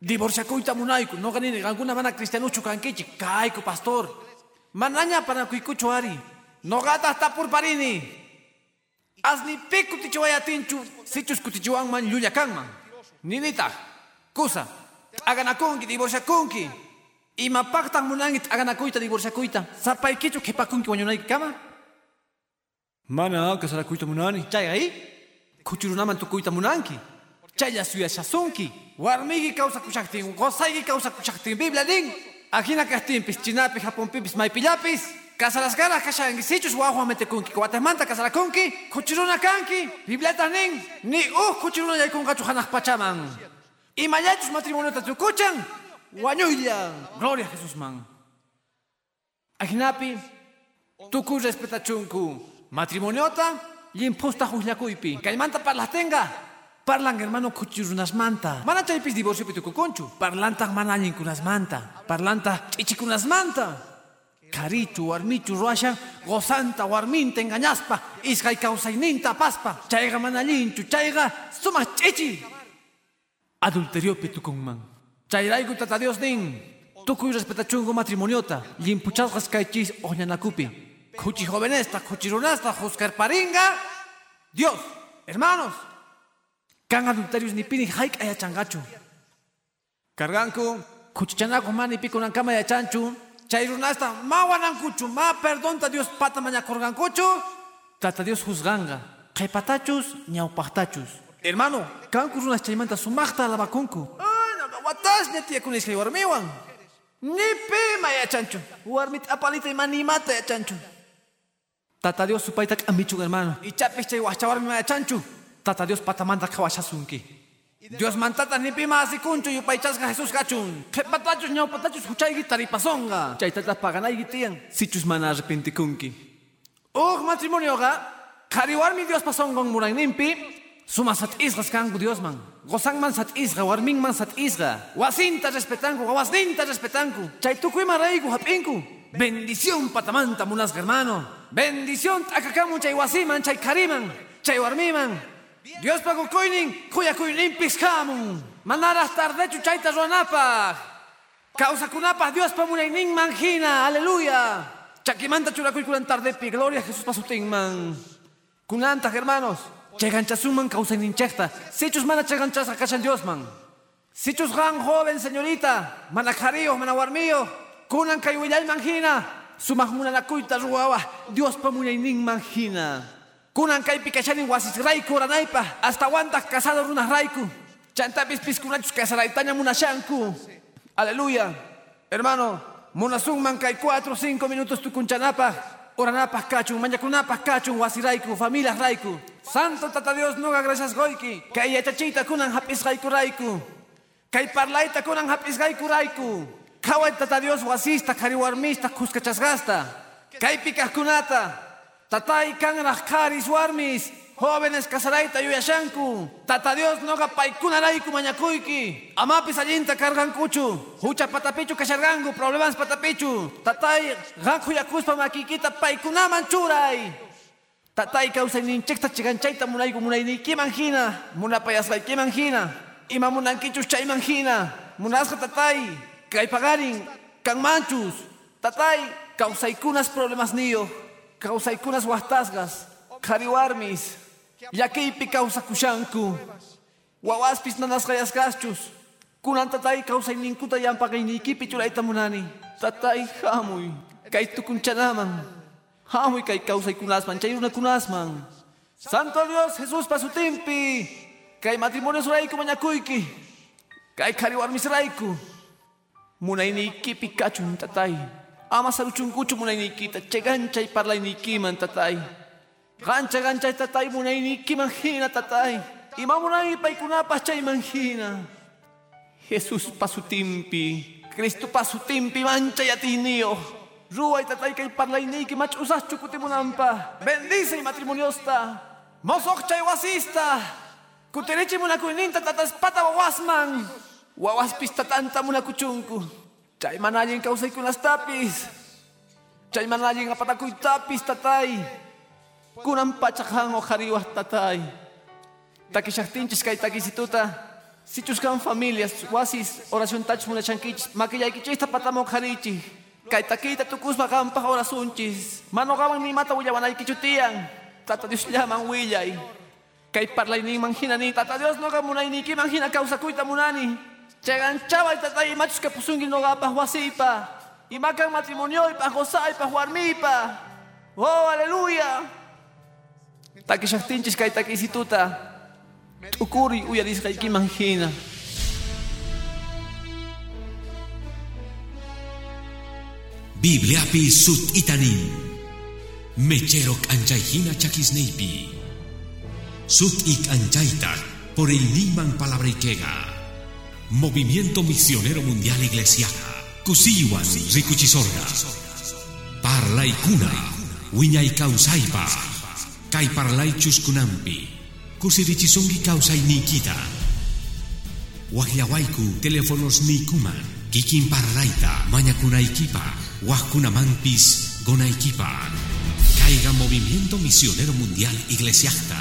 S2: Divorciakuita munaiku. No ganini, ganguna mana cristianucho kankichi. Kaiku, pastor. Manaña para kuikucho ari. No gata hasta por parini. Asni piku tichuaya tinchu. Sichus kutichuan man yuya man. Ninita. Kusa. Aganakunki, divorciakunki. Imapaktan munangit aganakoita divorciakoita. Zapai kichu kepakunki wanyo naik kama. Mana kasarakoita munani. Chay ahi. Kuchurunaman tukoita munanki. Chay ya suya shasunki. Warmigi causa kuchaktin. Gozaigi. Biblia din. Ajina kastin pis chinapi japon pipis maipilapis. Kasaras garas kashangi sichus wahua metekunki. Kuatemanta kasarakunki. Kuchuruna kanki. Biblia nin. Ni uh kuchuruna yaikunga chuhanak pachaman. Imayachus matrimonio tatukuchan. Guañuilla. Gloria a Jesús, man. Ajinapi, tuku respetachunku. Matrimoniota, limpusta huipi. Caimanta parla tenga. Parlan hermano kuchirunas manta. Mana chaypis divorcio pituku conchu. Parlantag mana kunas manta. Parlantag chichikunas manta. Carichu, warmichu, ruashan, gozanta, warminta, engañaspa, isgay causaininta, paspa, chayga manalinchu, chayga, suma chichi. Adulterio pitukun man. Chayrayku tata Dios nin. Tukuy respetachungo matrimoniota. Limpuchasgas kaychis oñanakupi. Kuchi jovenesta, kuchi runasta, Joscar Paringa. Dios, hermanos. Kan adulterios ni pini haik ayachangachu. Carganku, kuchichanaku mani pico nankama ayachanchu. Chayrunasta, ma wanankuchu, ma perdonta Dios pata maña korgankuchu. Tata Dios juzganga. Kaipatachus, ñaupatachus. Hermano, kanku runas chaymanta sumachta alabakunku. Watas ne tia kunis kay warmiwan. Nipe maya chancho. Warmit apalita y manimata ya chancho. Tata Dios supaitak ambichu hermano. Y chapis chay warmi maya chancho. Tata Dios patamanta kawachasunki. Dios mantata ni pima así kuncho y paichasga Jesús gachun. Que patachos ñau patachos huchay guitari pasonga. Chay tata paganay gitian. Sichus mana arrepentikunki. Oh matrimonio ga. Kariwarmi Dios pasongon muray nimpi. Suma sat isgas kangu Dios man. Gozang man sat isga, warming man sat isga. Wasinta respetanku, wasninta respetanku. Chay tukui maraiku hapinku. Bendición patamanta munas hermano. Bendición takakamu chay wasiman chay kariman. chay warmiman Dios pa kukuynin kuya kuynin piskamun manaras tardechu chayta ruanapaj kawsakunapaj Dios pa munaynin manjina aleluya chakimanta churakuykunan tardepi gloria a Jesús pa sutinman kunantaj hermanos chayganchasuman kawsayninchekta sichus mana chayganchasa kashan Diosman sichus gan joven señorita mana kariyo mana warmiyo kunan kay willay manjina sumaq munanakuyta ruwawa Dios pa munaynin manjina Kunan kay pikashanin wasis raiku ranaypa hasta wantak casado runas raiku. Chantapis piskunachus casaraitaña munashanku. Aleluya. Hermano, munasungman kay 4 o 5 minutos tukunchanapa. Mañakunapas kachun, wasiraiku, familias raiku. Santo Tata Dios nuga gracias goiki. Kay yachachita kunan hapis raiku raiku. Parlaita kunan hapis raiku raiku. Kawai Tata Dios wasista, kariwarmista, kuskachasgasta. Kay pikas kunata. Tatay kangraj karis warmis, jóvenes casaraita yuyashanku. Tata Dios noga paikunaraiku mañakuyki. Amapis allinta kargankuchu. Hucha patapichu kashargangu, problemas patapichu. Tatay ganku yakuspa makikita paikunaman churay. Tatay kawsayninchikta chiganchayta munayku munaynikiman hina. Munapayasqaykiman hina. Ima munankichus chayman hina. Munasqa tatay kay pagarin kanmanchus. Tatay kawsaykunas problemas niyo. Kausaykunas wahtasgas, kariwarmis, llakipi kawsakushanku, wawaspis nanasqayasqaschus, kunan tatay kawsayninkuta llampaqaynikipi churayta munani, tatay hamuy, kay tukunchanaman, hamuy kay kawsaykunasman, chay runakunasman. Santo Dios Jesús pasutimpi, kay matrimonios rayku mañakuyki, kay kariwarmis rayku, munaynikipi kachun tatay. ama saruchunkuchu munaynikita cheganchay parlaynikiman tatay gancha ganchay tatay munaynikiman hina tatay ima munay paykunapas chayman hina Jesús pasutimpi Cristo pasutimpi manchay atinio ruway tatay kay parlayniki mach'usaschu kutimunanpa bendice matrimoniosta mosoq chay wasista kutirichi munakuyninta tataspata wawasman wawaspis tatanta munakuchunku Chay manallin kausay kunas tapis. Chay manallin apatakuy tapis tatay. Kunan pachakhan o hariwah tatay. Takishaktinchis kay takisituta. Sichus kan familias, wasis, oración tach muna chankichis, makiyay kichista patamok harichi. Kay takita tukusma kampah orasunchis. Mano kaman ni mata willawanay kichutian. Tata Dios llaman willay. Kay parlay ni manghina ni tata Dios no kamunay ni kimanghina kausa kuita munani. Chegan chavay tatay machos que pusungil no gapa huasipa. Y macan matrimonio y pa gozar y pa juarmipa. Oh, aleluya. Taki shaktinchis kay taki situta. Tukuri uyaris kay kimangina.
S1: Bibliapi sut itanin. Mecherok anchayhina chakisneipi. Sut ik anchayta por el niman palabrikega. Movimiento Misionero Mundial Iglesiana. Kusiwan Rikuchisorga. Parlay kuna. Wiñay kausaypa. Kay parlay chuskunampi. Kusirichisongi kausay nikita. Wahyawaiku teléfonos nikuman. Kikin parlayta mañakunaykipa. Wahkunamanpis gonaykipa. Caiga Movimiento Misionero Mundial Iglesiasta.